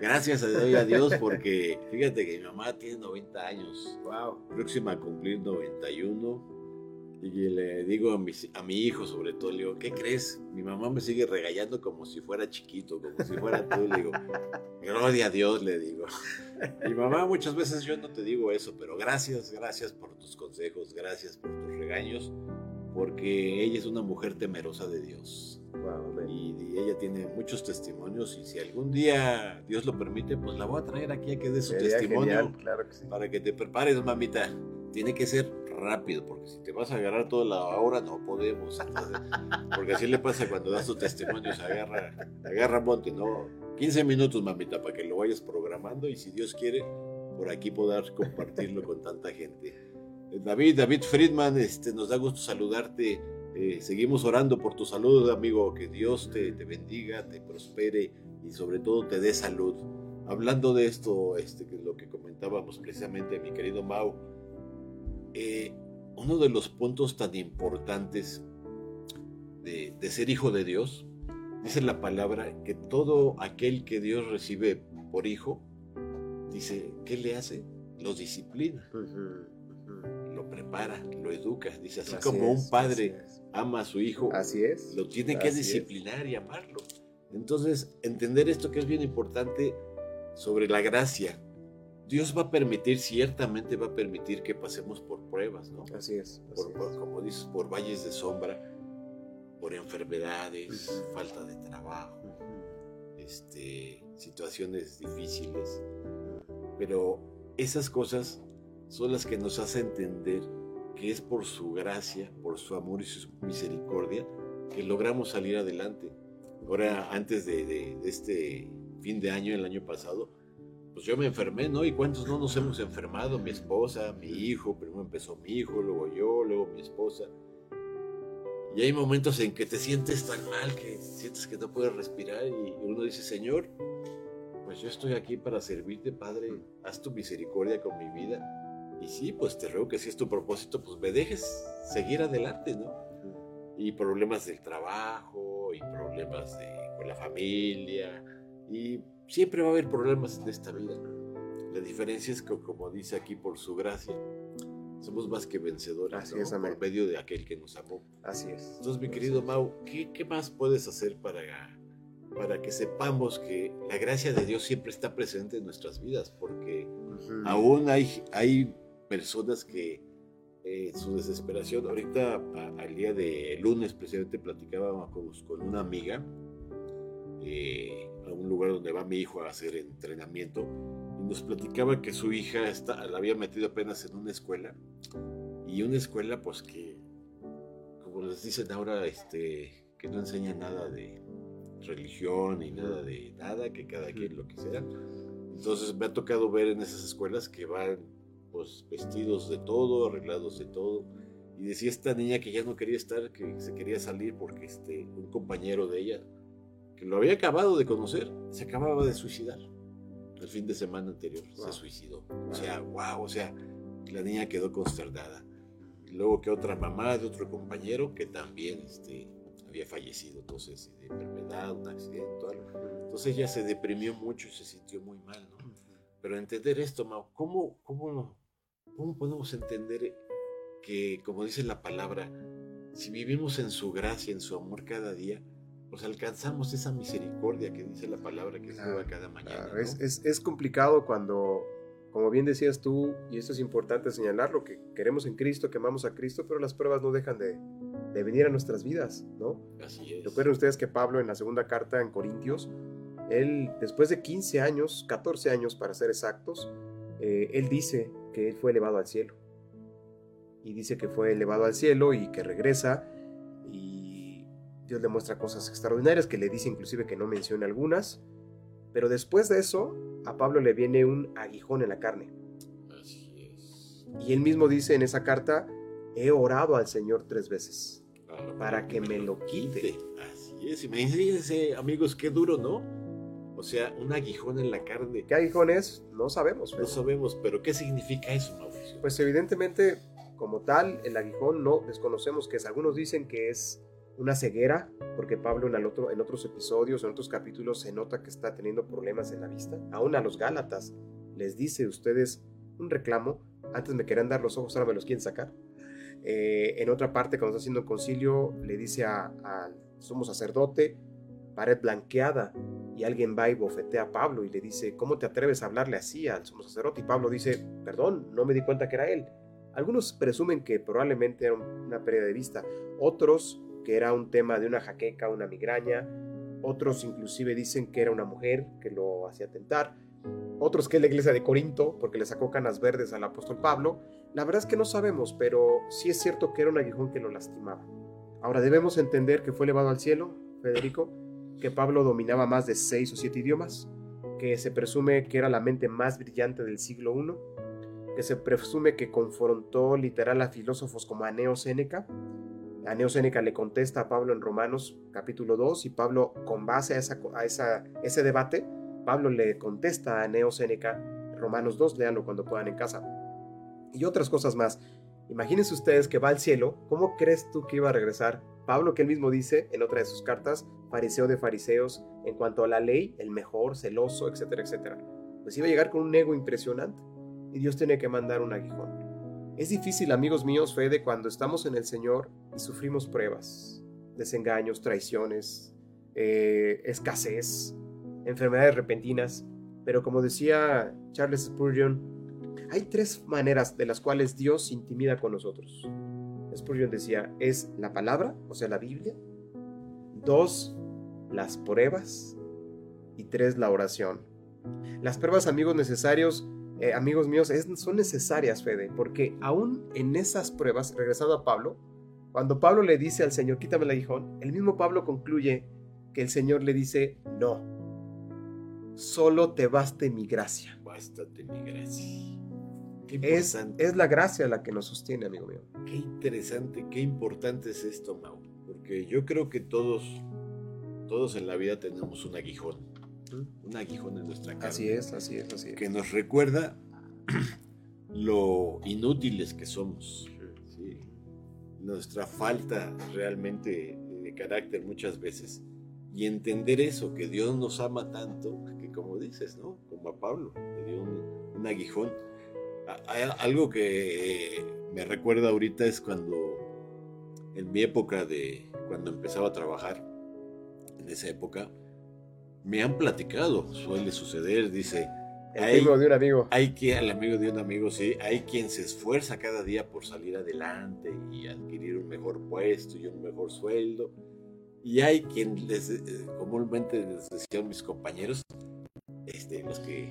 Gracias a Dios porque fíjate que mi mamá tiene 90 años. Wow. Próxima a cumplir 91. Y le digo a mi, a mi hijo, sobre todo, le digo, ¿qué crees? Mi mamá me sigue regañando como si fuera chiquito, como si fuera tú. Le digo, gloria a Dios, le digo. Mi mamá, muchas veces yo no te digo eso, pero gracias, gracias por tus consejos, gracias por tus regaños, porque ella es una mujer temerosa de Dios. Wow. Y, y ella tiene muchos testimonios y si algún día Dios lo permite, pues la voy a traer aquí a que dé su Sería testimonio genial, claro que sí. para que te prepares, mamita. Tiene que ser rápido, porque si te vas a agarrar toda la hora, no podemos. Entonces, porque así le pasa cuando das tu testimonio, se agarra, agarra monte, ¿no? 15 minutos, mamita, para que lo vayas programando y si Dios quiere, por aquí poder compartirlo con tanta gente. Eh, David, David Friedman, este, nos da gusto saludarte. Eh, seguimos orando por tu salud, amigo. Que Dios te, bendiga, te prospere y sobre todo te dé salud. Hablando de esto, este, es lo que comentábamos precisamente, mi querido Mau, eh, uno de los puntos tan importantes de, ser hijo de Dios, dice la palabra que todo aquel que Dios recibe por hijo, dice, ¿qué le hace? Los disciplina, Ujú, ujú. Lo prepara, lo educa. Dice, así, Así como un padre ama a su hijo, Así es. lo tiene que es. disciplinar y amarlo. Entonces, entender esto que es bien importante sobre la gracia. Dios va a permitir, ciertamente va a permitir que pasemos por pruebas, ¿no? Así es. así Por, como dices, por valles de sombra, por enfermedades, falta de trabajo, este, situaciones difíciles. Pero esas cosas son las que nos hacen entender que es por su gracia, por su amor y su misericordia que logramos salir adelante. Ahora, antes de, de- de este fin de año, el año pasado, pues yo me enfermé, ¿no? ¿Y cuántos no nos hemos enfermado? Mi esposa, mi hijo, primero empezó mi hijo, luego yo, luego mi esposa. Y hay momentos en que te sientes tan mal que sientes que no puedes respirar y uno dice, Señor, pues yo estoy aquí para servirte, Padre, haz tu misericordia con mi vida. Y sí, pues te ruego que si es tu propósito, pues me dejes seguir adelante, ¿no? Y problemas del trabajo, y problemas de, con la familia, y siempre va a haber problemas en esta vida. La diferencia es que, como dice aquí, por su gracia, somos más que vencedores, Así ¿no? es, amén. por medio de aquel que nos amó. Así es. Entonces, mi querido. Mau, ¿qué, qué más puedes hacer para, para que sepamos que la gracia de Dios siempre está presente en nuestras vidas? Porque Ujú. aún hay, hay personas que eh, su desesperación, ahorita a- al día de lunes precisamente platicábamos con, con una amiga eh, a un lugar donde va mi hijo a hacer entrenamiento y nos platicaba que su hija está, la había metido apenas en una escuela y una escuela pues que como les dicen ahora este que no enseña nada de religión ni nada de nada que cada quien lo que sea entonces me ha tocado ver en esas escuelas que van pues vestidos de todo arreglados de todo. Y decía esta niña que ya no quería estar que se quería salir porque este un compañero de ella que lo había acabado de conocer se acababa de suicidar el fin de semana anterior. Se suicidó. O sea wow o sea la niña quedó consternada. Y luego que otra mamá de otro compañero que también este, había fallecido, entonces de enfermedad, un accidente, algo. Entonces ella se deprimió mucho y se sintió muy mal, ¿no? Pero entender esto, Mau, ¿cómo, cómo, cómo podemos entender que, como dice la palabra, si vivimos en su gracia, en su amor cada día, pues alcanzamos esa misericordia que dice la palabra que Claro, nueva cada mañana. Claro, ¿no? es, es- es complicado cuando, como bien decías tú, y esto es importante señalarlo, que queremos en Cristo, que amamos a Cristo, pero las pruebas no dejan de, de venir a nuestras vidas, ¿no? Así es. Recuerden ustedes que Pablo en la segunda carta en Corintios, él después de 15 años, 14 años para ser exactos, eh, él dice que él fue elevado al cielo. Y dice que fue elevado al cielo y que regresa y Dios le muestra cosas extraordinarias que le dice inclusive que no mencione algunas. Pero después de eso, a Pablo le viene un aguijón en la carne. Así es. Y él mismo dice en esa carta, he orado al Señor tres veces. Ah, Para que me lo quite. Así es, imagínense, amigos, qué duro, ¿no? O sea, un aguijón en la carne. ¿Qué aguijón es? No sabemos. No Fede. sabemos, pero ¿qué significa eso, Mauricio? Pues evidentemente, como tal, el aguijón no desconocemos qué es. Algunos dicen que es una ceguera, porque Pablo en, otro, en otros episodios, en otros capítulos, se nota que está teniendo problemas en la vista. Aún a los Gálatas les dice ustedes un reclamo. Antes me querían dar los ojos, ahora me los quieren sacar. Eh, en otra parte, cuando está haciendo el concilio, le dice a- al sumo sacerdote, pared blanqueada, y alguien va y bofetea a Pablo y le dice, ¿cómo te atreves a hablarle así al sumo sacerdote? Y Pablo dice, perdón, no me di cuenta que era él. Algunos presumen que probablemente era un- una pérdida de vista, otros que era un tema de una jaqueca, una migraña, otros inclusive dicen que era una mujer que lo hacía tentar, otros que es la iglesia de Corinto, porque le sacó canas verdes al apóstol Pablo. La verdad es que no sabemos, pero sí es cierto que era un aguijón que lo lastimaba. Ahora debemos entender que fue elevado al cielo, Federico, que Pablo dominaba más de seis o siete idiomas, que se presume que era la mente más brillante del siglo I, que se presume que confrontó literal a filósofos como Aneo Séneca. Aneo Séneca le contesta a Pablo en Romanos capítulo 2 y Pablo con base a, esa, a esa, ese debate, Pablo le contesta a Aneo Séneca Romanos 2, léanlo cuando puedan en casa. Y otras cosas más. Imagínense ustedes que va al cielo, ¿cómo crees tú que iba a regresar? Pablo, que él mismo dice en otra de sus cartas, fariseo de fariseos, en cuanto a la ley, el mejor, celoso, etcétera, etcétera. Pues iba a llegar con un ego impresionante y Dios tiene que mandar un aguijón. Es difícil, amigos míos, Fede, cuando estamos en el Señor y sufrimos pruebas, desengaños, traiciones, eh, escasez, enfermedades repentinas. Pero como decía Charles Spurgeon, hay tres maneras de las cuales Dios intimida con nosotros. Spurgeon decía, es la palabra, o sea, la Biblia. Dos, las pruebas. Y tres, la oración. Las pruebas, amigos necesarios, eh, amigos míos, son necesarias, Fede, porque aún en esas pruebas, regresando a Pablo, cuando Pablo le dice al Señor, quítame el aguijón, el mismo Pablo concluye que el Señor le dice, no, solo te baste mi gracia. Bástate mi gracia. Es, la gracia la que nos sostiene, amigo mío. qué interesante, qué importante es esto, Mau. Porque yo creo que todos, todos en la vida tenemos un aguijón. Un aguijón en nuestra carne. Así es, así es, así es. que nos recuerda lo inútiles que somos, ¿sí? nuestra falta realmente de carácter muchas veces, y entender eso, que Dios nos ama tanto, que como dices, ¿no? Como a Pablo, le dio un, un aguijón. Algo que me recuerda ahorita es cuando, en mi época de, cuando empezaba a trabajar, en esa época, me han platicado, suele suceder, dice, El hay, primo de un amigo. hay quien, el amigo de un amigo, sí, hay quien se esfuerza cada día por salir adelante y adquirir un mejor puesto y un mejor sueldo. Y hay quien les, eh, comúnmente les decían mis compañeros, este, los que,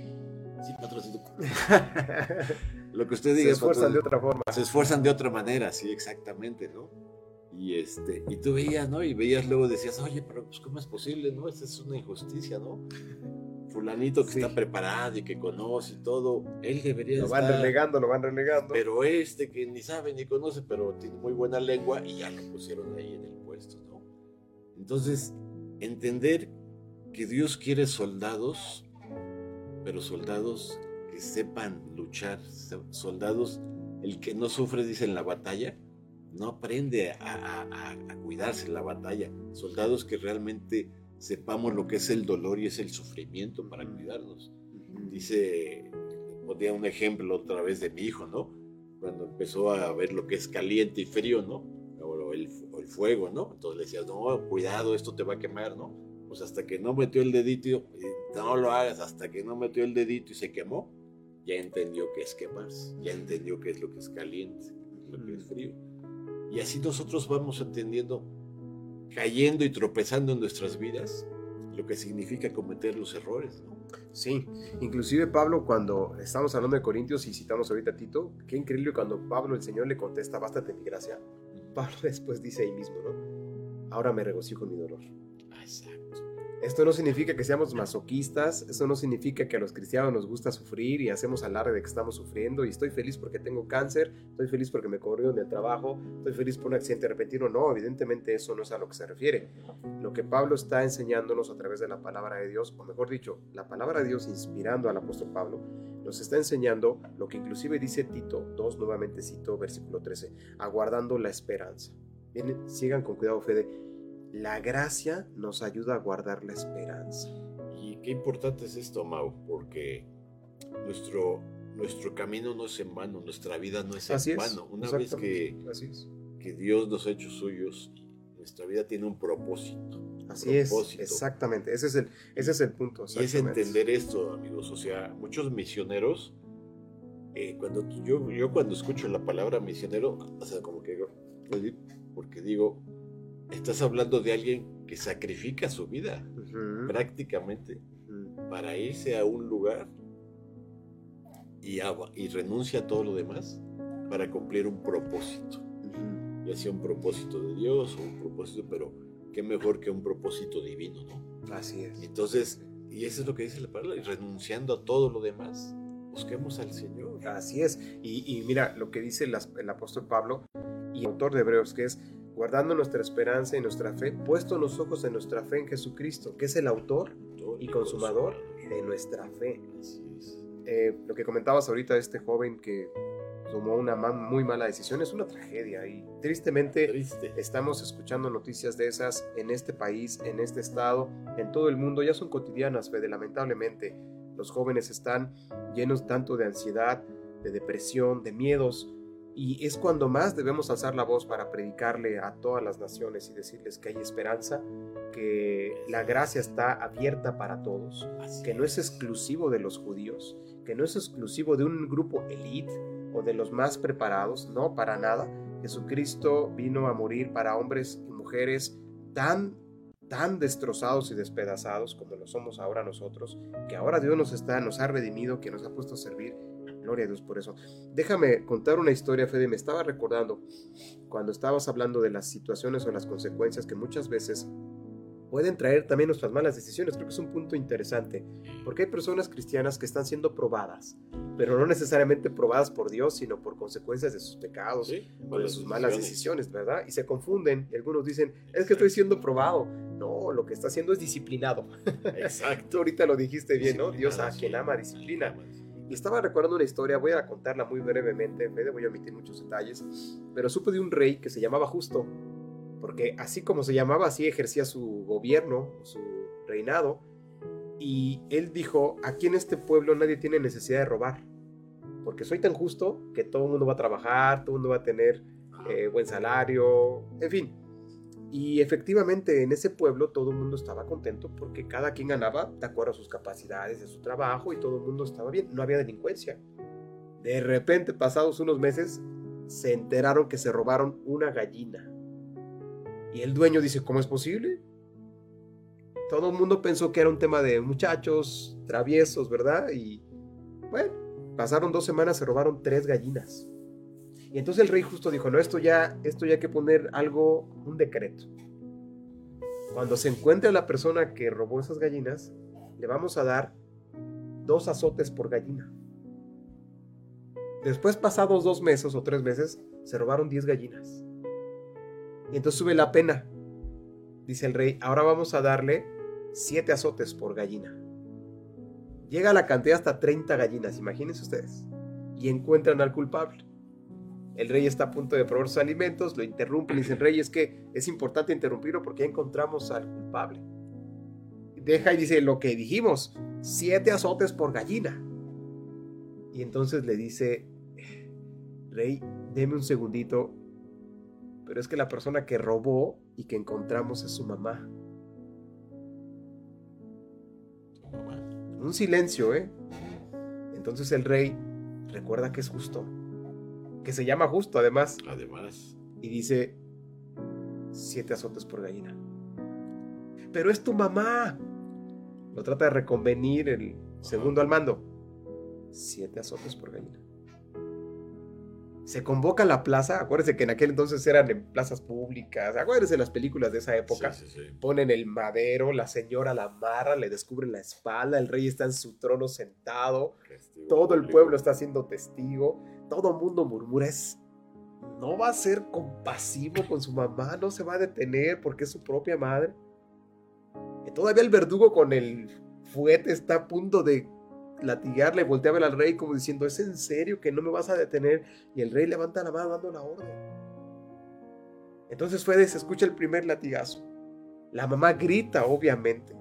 sí, patrocino, lo que usted Se diga, esfuerzan de otra forma. se esfuerzan de otra manera, sí, exactamente, ¿no? Y este, y tú veías, ¿no? Y veías luego decías, oye, pero pues cómo es posible, ¿no? Esta es una injusticia, ¿no? Fulanito que Sí. está preparado y que conoce y todo, él debería Lo van estar, relegando, lo van relegando. pero este que ni sabe ni conoce, pero tiene muy buena lengua y ya lo pusieron ahí en el puesto, ¿no? Entonces, entender que Dios quiere soldados, pero soldados que sepan luchar, soldados, el que no sufre, dice, en la batalla, no aprende a, a- a- a cuidarse en la batalla, soldados que realmente sepamos lo que es el dolor y es el sufrimiento para cuidarnos dice, ponía un ejemplo otra vez de mi hijo, ¿no? Cuando empezó a ver lo que es caliente y frío, ¿no? O el, o el fuego, ¿no? Entonces le decías, no, cuidado, esto te va a quemar, ¿no? Pues hasta que no metió el dedito, y no lo hagas, hasta que no metió el dedito y se quemó, ya entendió que es quemarse, ya entendió qué es lo que es caliente, lo que es frío. Y así nosotros vamos entendiendo, cayendo y tropezando en nuestras vidas, lo que significa cometer los errores, ¿no? Sí, inclusive Pablo cuando estamos hablando de Corintios y citamos ahorita a Tito, qué increíble cuando Pablo el Señor le contesta, bástate mi gracia. Pablo después dice ahí mismo, ¿no? Ahora me regocijo en mi dolor. Exacto. Esto no significa que seamos masoquistas, eso no significa que a los cristianos nos gusta sufrir y hacemos alarde de que estamos sufriendo y estoy feliz porque tengo cáncer, estoy feliz porque me corrieron del trabajo, estoy feliz por un accidente repentino. No, evidentemente eso no es a lo que se refiere. Lo que Pablo está enseñándonos a través de la palabra de Dios, o mejor dicho, la palabra de Dios inspirando al apóstol Pablo, nos está enseñando lo que inclusive dice Tito 2, nuevamente cito versículo 13, aguardando la esperanza. Bien, sigan con cuidado, Fede la gracia nos ayuda a guardar la esperanza. Y qué importante es esto, Mau, porque nuestro, nuestro camino no es en vano, nuestra vida no es en vano. Una vez que, que Dios nos ha hecho suyos, nuestra vida tiene un propósito. Así es, exactamente. Ese es el, ese es el punto. Y es entender esto, amigos. O sea, muchos misioneros, eh, cuando yo, yo cuando escucho la palabra misionero, o sea, como que porque digo, estás hablando de alguien que sacrifica su vida prácticamente para irse a un lugar y, y, renuncia a todo lo demás para cumplir un propósito. Ya sea un propósito de Dios o un propósito, pero qué mejor que un propósito divino, ¿no? Así es. Entonces, y eso es lo que dice la palabra, y renunciando a todo lo demás, busquemos al Señor. Así es. Y, mira lo que dice el, el apóstol Pablo y autor de Hebreos, que es guardando nuestra esperanza y nuestra fe, puesto los ojos en nuestra fe en Jesucristo, que es el autor y consumador de nuestra fe. Eh, lo que comentabas ahorita de este joven que tomó una muy mala decisión es una tragedia y tristemente estamos escuchando noticias de esas en este país, en este estado, en todo el mundo, ya son cotidianas, Fede, lamentablemente. Los jóvenes están llenos tanto de ansiedad, de depresión, de miedos, y es cuando más debemos alzar la voz para predicarle a todas las naciones y decirles que hay esperanza, que la gracia está abierta para todos, que no es exclusivo de los judíos, que no es exclusivo de un grupo elite o de los más preparados, no, para nada. Jesucristo vino a morir para hombres y mujeres tan tan destrozados y despedazados como lo somos ahora nosotros, que ahora Dios nos está nos ha redimido, que nos ha puesto a servir Gloria a Dios por eso. Déjame contar una historia, Fede. Me estaba recordando cuando estabas hablando de las situaciones o las consecuencias que muchas veces pueden traer también nuestras malas decisiones. Creo que es un punto interesante, porque hay personas cristianas que están siendo probadas, pero no necesariamente probadas por Dios, sino por consecuencias de sus pecados o de sus malas decisiones, ¿verdad? Y se confunden y algunos dicen, es que estoy siendo probado. No, lo que está haciendo es disciplinado. Exacto. ahorita lo dijiste bien, ¿no? Dios a quien ama disciplina. Y estaba recordando una historia, voy a contarla muy brevemente, me voy a omitir muchos detalles, pero supe de un rey que se llamaba Justo, porque así como se llamaba, así ejercía su gobierno, su reinado, y él dijo, aquí en este pueblo nadie tiene necesidad de robar, porque soy tan justo que todo el mundo va a trabajar, todo el mundo va a tener eh, buen salario, en fin, y efectivamente en ese pueblo todo el mundo estaba contento porque cada quien ganaba de acuerdo a sus capacidades, de su trabajo y todo el mundo estaba bien, no había delincuencia. De repente, pasados unos meses, se enteraron que se robaron una gallina. Y el dueño dice, ¿cómo es posible? Todo el mundo pensó que era un tema de muchachos traviesos, ¿verdad? Y bueno, pasaron dos semanas, se robaron tres gallinas. Y entonces el rey justo dijo, no, esto ya, esto ya hay que poner algo, un decreto. Cuando se encuentre la persona que robó esas gallinas, le vamos a dar dos azotes por gallina. Después, pasados dos meses o tres meses, se robaron diez gallinas. Y entonces sube la pena. Dice el rey, ahora vamos a darle siete azotes por gallina. Llega la cantidad hasta 30 gallinas, imagínense ustedes. Y encuentran al culpable. El rey está a punto de probar sus alimentos, lo interrumpen y dicen, rey, es que es importante interrumpirlo porque ya encontramos al culpable. Deja y dice, lo que dijimos, siete azotes por gallina. Y entonces le dice, rey, deme un segundito, pero es que la persona que robó y que encontramos es su mamá. Un silencio, ¿eh? Entonces el rey recuerda que es justo que se llama justo además. Además. Y dice, siete azotes por gallina. Pero es tu mamá. Lo trata de reconvenir el segundo al mando. Siete azotes por gallina. Se convoca a la plaza, acuérdense que en aquel entonces eran en plazas públicas, acuérdense de las películas de esa época. Sí, sí, sí. Ponen el madero, la señora la amarra, le descubren la espalda, el rey está en su trono sentado, todo el pueblo está siendo testigo, todo mundo murmura, es, no va a ser compasivo con su mamá, no se va a detener porque es su propia madre. Y todavía el verdugo con el fuete está a punto de latigarle, voltea a ver al rey como diciendo, ¿es en serio que no me vas a detener? Y el rey levanta la mano dando la orden. Entonces Fede se escucha el primer latigazo. La mamá grita, obviamente.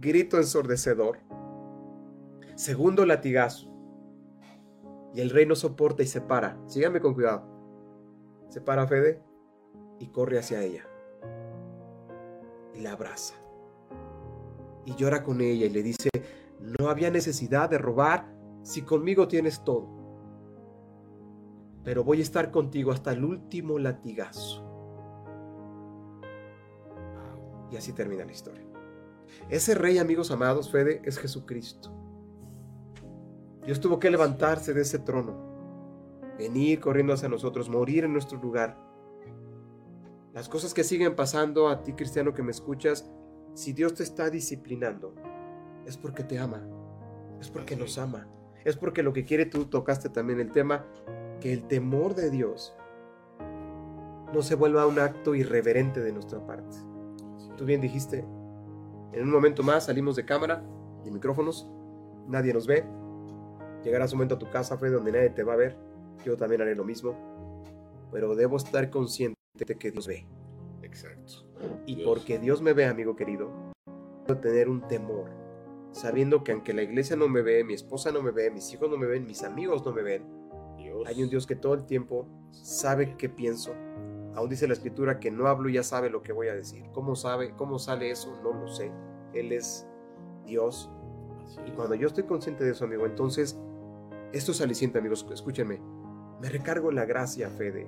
Grito ensordecedor. Segundo latigazo. Y el rey no soporta y se para. Síganme con cuidado. Se para Fede y corre hacia ella. Y la abraza. Y llora con ella y le dice, no había necesidad de robar si conmigo tienes todo. Pero voy a estar contigo hasta el último latigazo. Y así termina la historia. Ese rey, amigos amados, Fede, es Jesucristo. Dios tuvo que levantarse de ese trono, venir corriendo hacia nosotros, morir en nuestro lugar. Las cosas que siguen pasando a ti, cristiano, que me escuchas, si Dios te está disciplinando, es porque te ama, es porque nos ama, es porque lo que quiere, tú tocaste también el tema, que el temor de Dios no se vuelva un acto irreverente de nuestra parte. Tú bien dijiste, en un momento más salimos de cámara, de micrófonos, nadie nos ve. Llegarás un momento a tu casa, Fred, donde nadie te va a ver. Yo también haré lo mismo. Pero debo estar consciente de que Dios ve. Exacto. Y Dios. porque Dios me ve, amigo querido, debo tener un temor. Sabiendo que aunque la iglesia no me ve, mi esposa no me ve, mis hijos no me ven, mis amigos no me ven, Dios. hay un Dios que todo el tiempo sabe qué pienso. Aún dice la escritura que no hablo y ya sabe lo que voy a decir. ¿Cómo sabe? ¿Cómo sale eso? No lo sé. Él es Dios. Así Y cuando yo estoy consciente de eso, amigo, entonces esto es aliciente, amigos. Escúchenme. Me recargo en la gracia, Fede.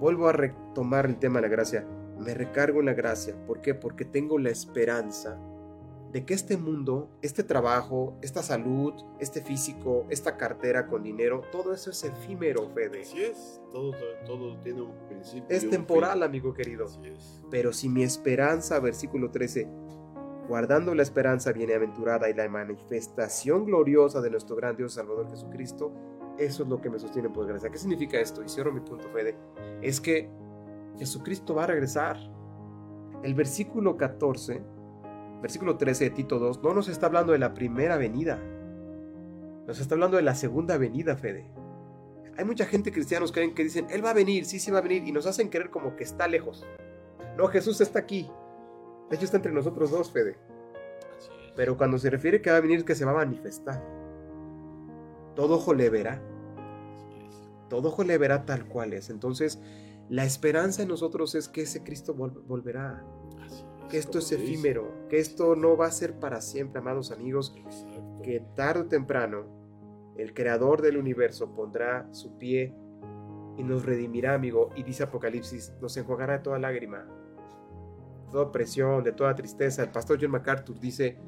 Vuelvo a retomar el tema de la gracia. Me recargo en la gracia. ¿Por qué? Porque tengo la esperanza de que este mundo, este trabajo, esta salud, este físico, esta cartera con dinero, todo eso es efímero, Fede. Así es. Todo, todo, tiene un principio. Es temporal, amigo querido. Así es. Pero si mi esperanza, versículo 13, guardando la esperanza bienaventurada y la manifestación gloriosa de nuestro gran Dios Salvador Jesucristo, eso es lo que me sostiene por gracia. ¿Qué significa esto? Y cierro mi punto, Fede. Es que Jesucristo va a regresar. El versículo 14, versículo 13 de Tito 2, no nos está hablando de la primera venida. Nos está hablando de la segunda venida, Fede. Hay mucha gente cristianos creen que dicen, Él va a venir, sí, sí va a venir, y nos hacen creer como que está lejos. No, Jesús está aquí. De hecho, está entre nosotros dos, Fede. Así es. Pero cuando se refiere que va a venir, que se va a manifestar. Todo ojo le verá. Así es. Todo ojo le verá tal cual es. Entonces, la esperanza en nosotros es que ese Cristo vol- volverá. Así es, Que esto es dice. efímero. Que esto no va a ser para siempre, amados amigos. Exacto. Que tarde o temprano, el creador del universo pondrá su pie y nos redimirá, amigo. Y dice Apocalipsis, nos enjuagará toda lágrima, toda presión, de toda tristeza. El pastor John MacArthur dice,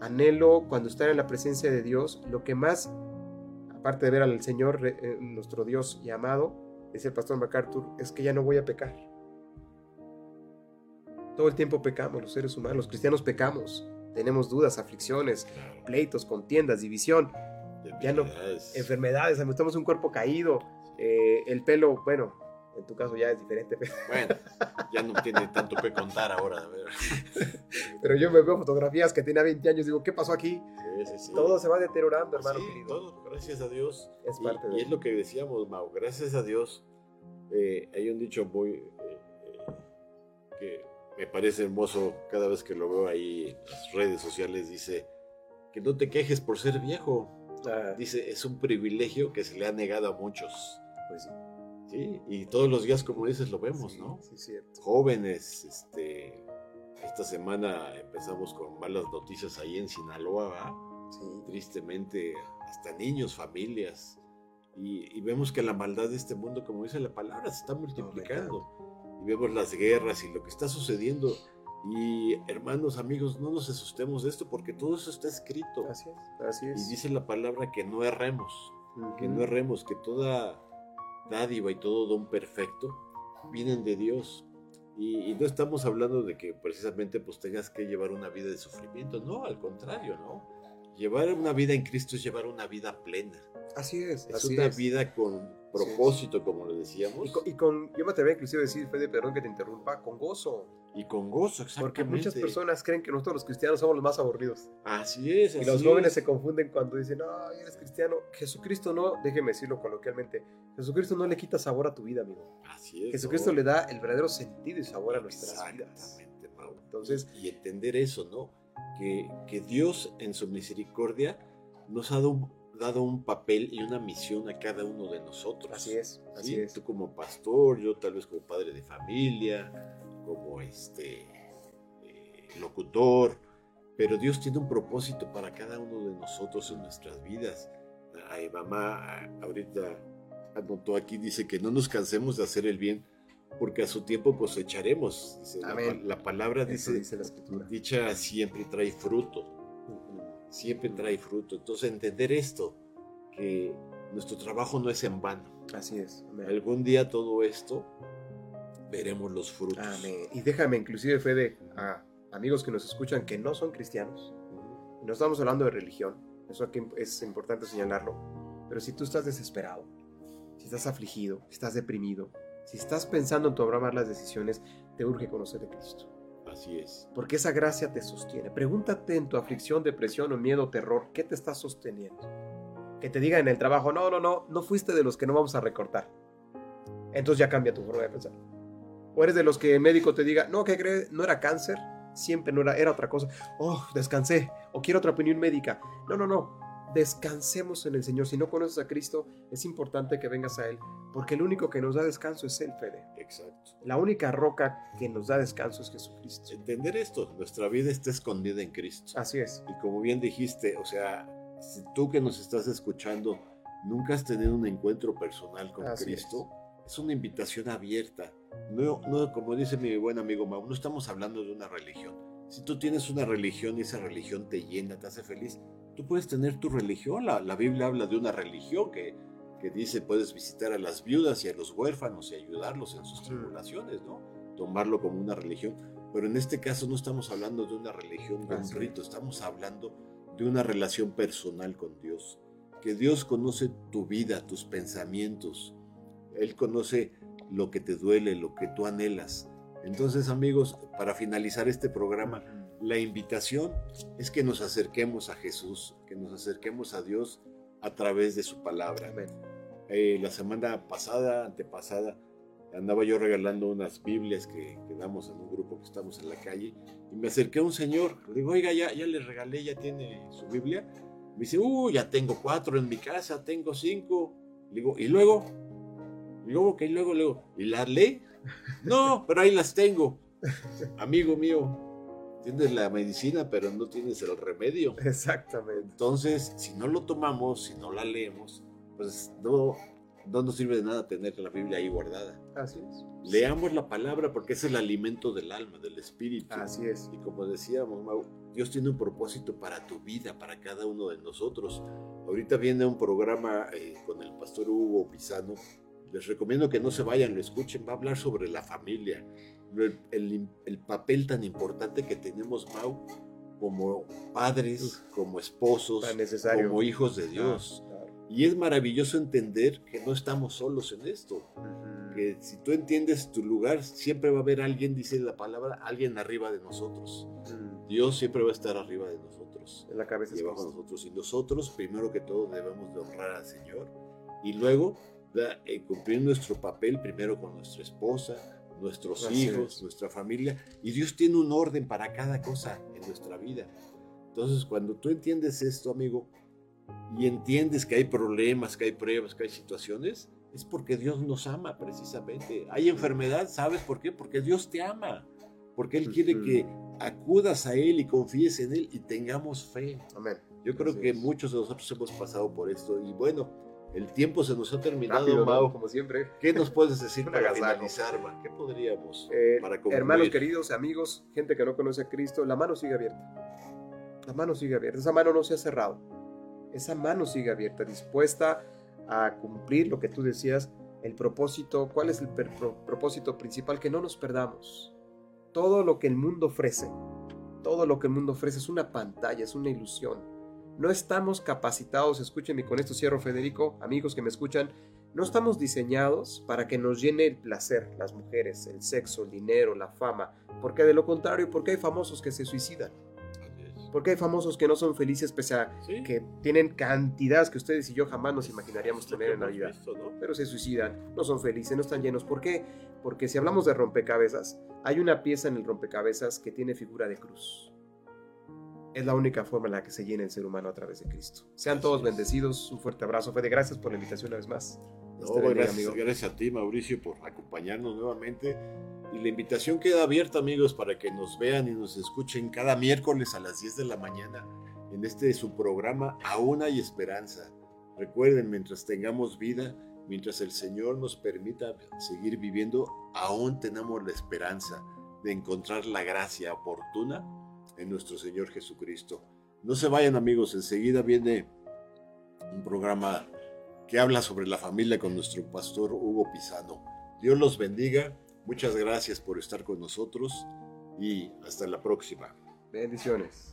anhelo cuando estar en la presencia de Dios, lo que más, aparte de ver al Señor, eh, nuestro Dios y amado, dice el pastor MacArthur, es que ya no voy a pecar. Todo el tiempo pecamos, los seres humanos, los cristianos pecamos. Tenemos dudas, aflicciones, Claro. pleitos, contiendas, división, ya no- enfermedades, estamos un cuerpo caído, eh, el pelo, bueno, en tu caso ya es diferente, Bueno, ya no tiene tanto que contar ahora. pero yo me veo fotografías que tenía 20 años, digo, ¿qué pasó aquí? Sí, sí, sí. Todo se va deteriorando, hermano Sí, querido. todo, gracias a Dios. Es Y- parte y, de es lo que decíamos, Mau, gracias a Dios. eh, hay un dicho muy eh, eh, que me parece hermoso cada vez que lo veo ahí en las redes sociales. Dice que no te quejes por ser viejo. Ah, Dice, es un privilegio que se le ha negado a muchos. pues sí. ¿Sí? Y todos los días, como dices, lo vemos, Sí, ¿no? Sí, cierto. Jóvenes, este, esta semana empezamos con malas noticias ahí en Sinaloa, tristemente hasta niños, familias. Y, y vemos que la maldad de este mundo, como dice la palabra, se está multiplicando. Y vemos las guerras y lo que está sucediendo. Y hermanos, amigos, no nos asustemos de esto porque todo eso está escrito. Así es, así Y es. dice la palabra que no erremos. que no erremos, que toda dádiva y todo don perfecto vienen de Dios. Y, y no estamos hablando de que precisamente pues tengas que llevar una vida de sufrimiento, no, al contrario, ¿no? Llevar una vida en Cristo es llevar una vida plena. Así es, Es así una es. vida con propósito, como lo decíamos, Y con, y con- yo me atrevería inclusive a decir, Fede, perdón que te interrumpa, con gozo. y con gozo, Porque exactamente. muchas personas creen que nosotros los cristianos somos los más aburridos. Así es, Y así los jóvenes es. se confunden cuando dicen, no, eres cristiano. Jesucristo no, déjeme decirlo coloquialmente, Jesucristo no le quita sabor a tu vida, amigo. Así es, Jesucristo ¿no? le da el verdadero sentido y sabor a nuestras vidas. Exactamente. Entonces, y entender eso, ¿no? Que, que Dios en su misericordia nos ha dado un, dado un papel y una misión a cada uno de nosotros. así es, así ¿sí? es. Tú como pastor, yo tal vez como padre de familia, como este eh, locutor, pero Dios tiene un propósito para cada uno de nosotros en nuestras vidas. Ay, mamá ah, ahorita anotó aquí, dice que no nos cansemos de hacer el bien, porque a su tiempo cosecharemos. Dice, la, Amén. la palabra Eso dice, dice la escritura. dicha siempre trae fruto, siempre trae fruto. Entonces entender esto, que nuestro trabajo no es en vano. Así es. Amén. Algún día todo esto veremos los frutos. Amén. Y déjame, inclusive, Fede, a amigos que nos escuchan que no son cristianos. No estamos hablando de religión. Eso aquí es importante señalarlo. Pero si tú estás desesperado, si estás afligido, si estás deprimido, si estás pensando en tomar malas decisiones, te urge conocer de Cristo. Así es. Porque esa gracia te sostiene. Pregúntate en tu aflicción, depresión o miedo, terror, ¿qué te está sosteniendo? Que te diga en el trabajo, no, no, no, no fuiste de los que no vamos a recortar. Entonces ya cambia tu forma de pensar. O eres de los que el médico te diga, no, ¿qué crees? No era cáncer, siempre no era, era otra cosa. Oh, descansé. O quiero otra opinión médica. No, no, no. Descansemos en el Señor. Si no conoces a Cristo, es importante que vengas a Él. Porque el único que nos da descanso es Él, Fede. Exacto. La única roca que nos da descanso es Jesucristo. Entender esto, nuestra vida está escondida en Cristo. Así es. Y como bien dijiste, o sea, si tú que nos estás escuchando nunca has tenido un encuentro personal con Así Cristo, es. una invitación abierta. No, no, como dice mi buen amigo Mau, no estamos hablando de una religión. Si tú tienes una religión y esa religión te llena, te hace feliz, tú puedes tener tu religión. La, la Biblia habla de una religión que, que dice puedes visitar a las viudas y a los huérfanos y ayudarlos en sus tribulaciones, ¿no? Tomarlo como una religión. Pero en este caso no estamos hablando de una religión, de un rito, estamos hablando de una relación personal con Dios. Que Dios conoce tu vida, tus pensamientos. Él conoce lo que te duele, lo que tú anhelas. Entonces, amigos, para finalizar este programa, la invitación es que nos acerquemos a Jesús, que nos acerquemos a Dios a través de su palabra. Amén. Eh, la semana pasada, antepasada, andaba yo regalando unas Biblias que, que damos en un grupo que estamos en la calle y me acerqué a un señor. Le digo, oiga, ya, ya le regalé, ya tiene su Biblia. Me dice, uh, ya tengo cuatro en mi casa, tengo cinco. Le digo, ¿y luego? Le digo, ok, luego, luego. ¿Y las lee? No, pero ahí las tengo. Amigo mío, tienes la medicina, pero no tienes el remedio. Exactamente. Entonces, si no lo tomamos, si no la leemos, pues no, no nos sirve de nada tener la Biblia ahí guardada. Así es. Leamos la palabra porque es el alimento del alma, del espíritu. Así es. Y como decíamos, Mau, Dios tiene un propósito para tu vida, para cada uno de nosotros. Ahorita viene un programa eh, con el pastor Hugo Pisano. Les recomiendo que no se vayan, lo escuchen. Va a hablar sobre la familia, el, el- el papel tan importante que tenemos, Mau, como padres, como esposos, como hijos de Dios. Y es maravilloso entender que no estamos solos en esto que si tú entiendes tu lugar, siempre va a haber alguien, dice la palabra, alguien arriba de nosotros. Mm. Dios siempre va a estar arriba de nosotros, En la cabeza y nosotros. Y nosotros, primero que todo, debemos de honrar al Señor. Y luego, eh, cumplir nuestro papel, primero con nuestra esposa, nuestros hijos, es. nuestra familia. Y Dios tiene un orden para cada cosa en nuestra vida. Entonces, cuando tú entiendes esto, amigo, y entiendes que hay problemas, que hay pruebas, que hay situaciones, es porque Dios nos ama precisamente. Hay enfermedad, ¿sabes por qué? Porque Dios te ama. Porque Él quiere Ujú. que acudas a Él y confíes en Él y tengamos fe. Amén. Yo creo Así que es. muchos de nosotros hemos pasado por esto y bueno, el tiempo se nos ha terminado, Rápido, como siempre. ¿Qué nos puedes decir para finalizar? ¿Qué podríamos Eh, para concluir? hermanos queridos, amigos, gente que no conoce a Cristo, la mano sigue abierta. La mano sigue abierta. Esa mano no se ha cerrado. Esa mano sigue abierta, dispuesta a cumplir lo que tú decías, el propósito, ¿cuál es el propósito principal? Que no nos perdamos. Todo lo que el mundo ofrece, todo lo que el mundo ofrece es una pantalla, es una ilusión. No estamos capacitados, escúchenme con esto cierro Federico, amigos que me escuchan, no estamos diseñados para que nos llene el placer, las mujeres, el sexo, el dinero, la fama, porque de lo contrario, porque hay famosos que se suicidan. Porque hay famosos que no son felices pese a que tienen cantidades que ustedes y yo jamás nos imaginaríamos tener en la vida. Pero se suicidan, no son felices, no están llenos. ¿Por qué? Porque si hablamos de rompecabezas, hay una pieza en el rompecabezas que tiene figura de cruz. Es la única forma en la que se llena el ser humano a través de Cristo. Sean todos bendecidos. Un fuerte abrazo. Fede, gracias por la invitación una vez más. gracias, gracias a ti, Mauricio, por acompañarnos nuevamente. Y la invitación queda abierta, amigos, para que nos vean y nos escuchen cada miércoles a las 10 de la mañana en este su programa Aún hay esperanza. Recuerden, mientras tengamos vida, mientras el Señor nos permita seguir viviendo, aún tenemos la esperanza de encontrar la gracia oportuna en nuestro Señor Jesucristo. No se vayan amigos, enseguida viene un programa que habla sobre la familia con nuestro pastor Hugo Pisano. Dios los bendiga, muchas gracias por estar con nosotros y hasta la próxima. Bendiciones.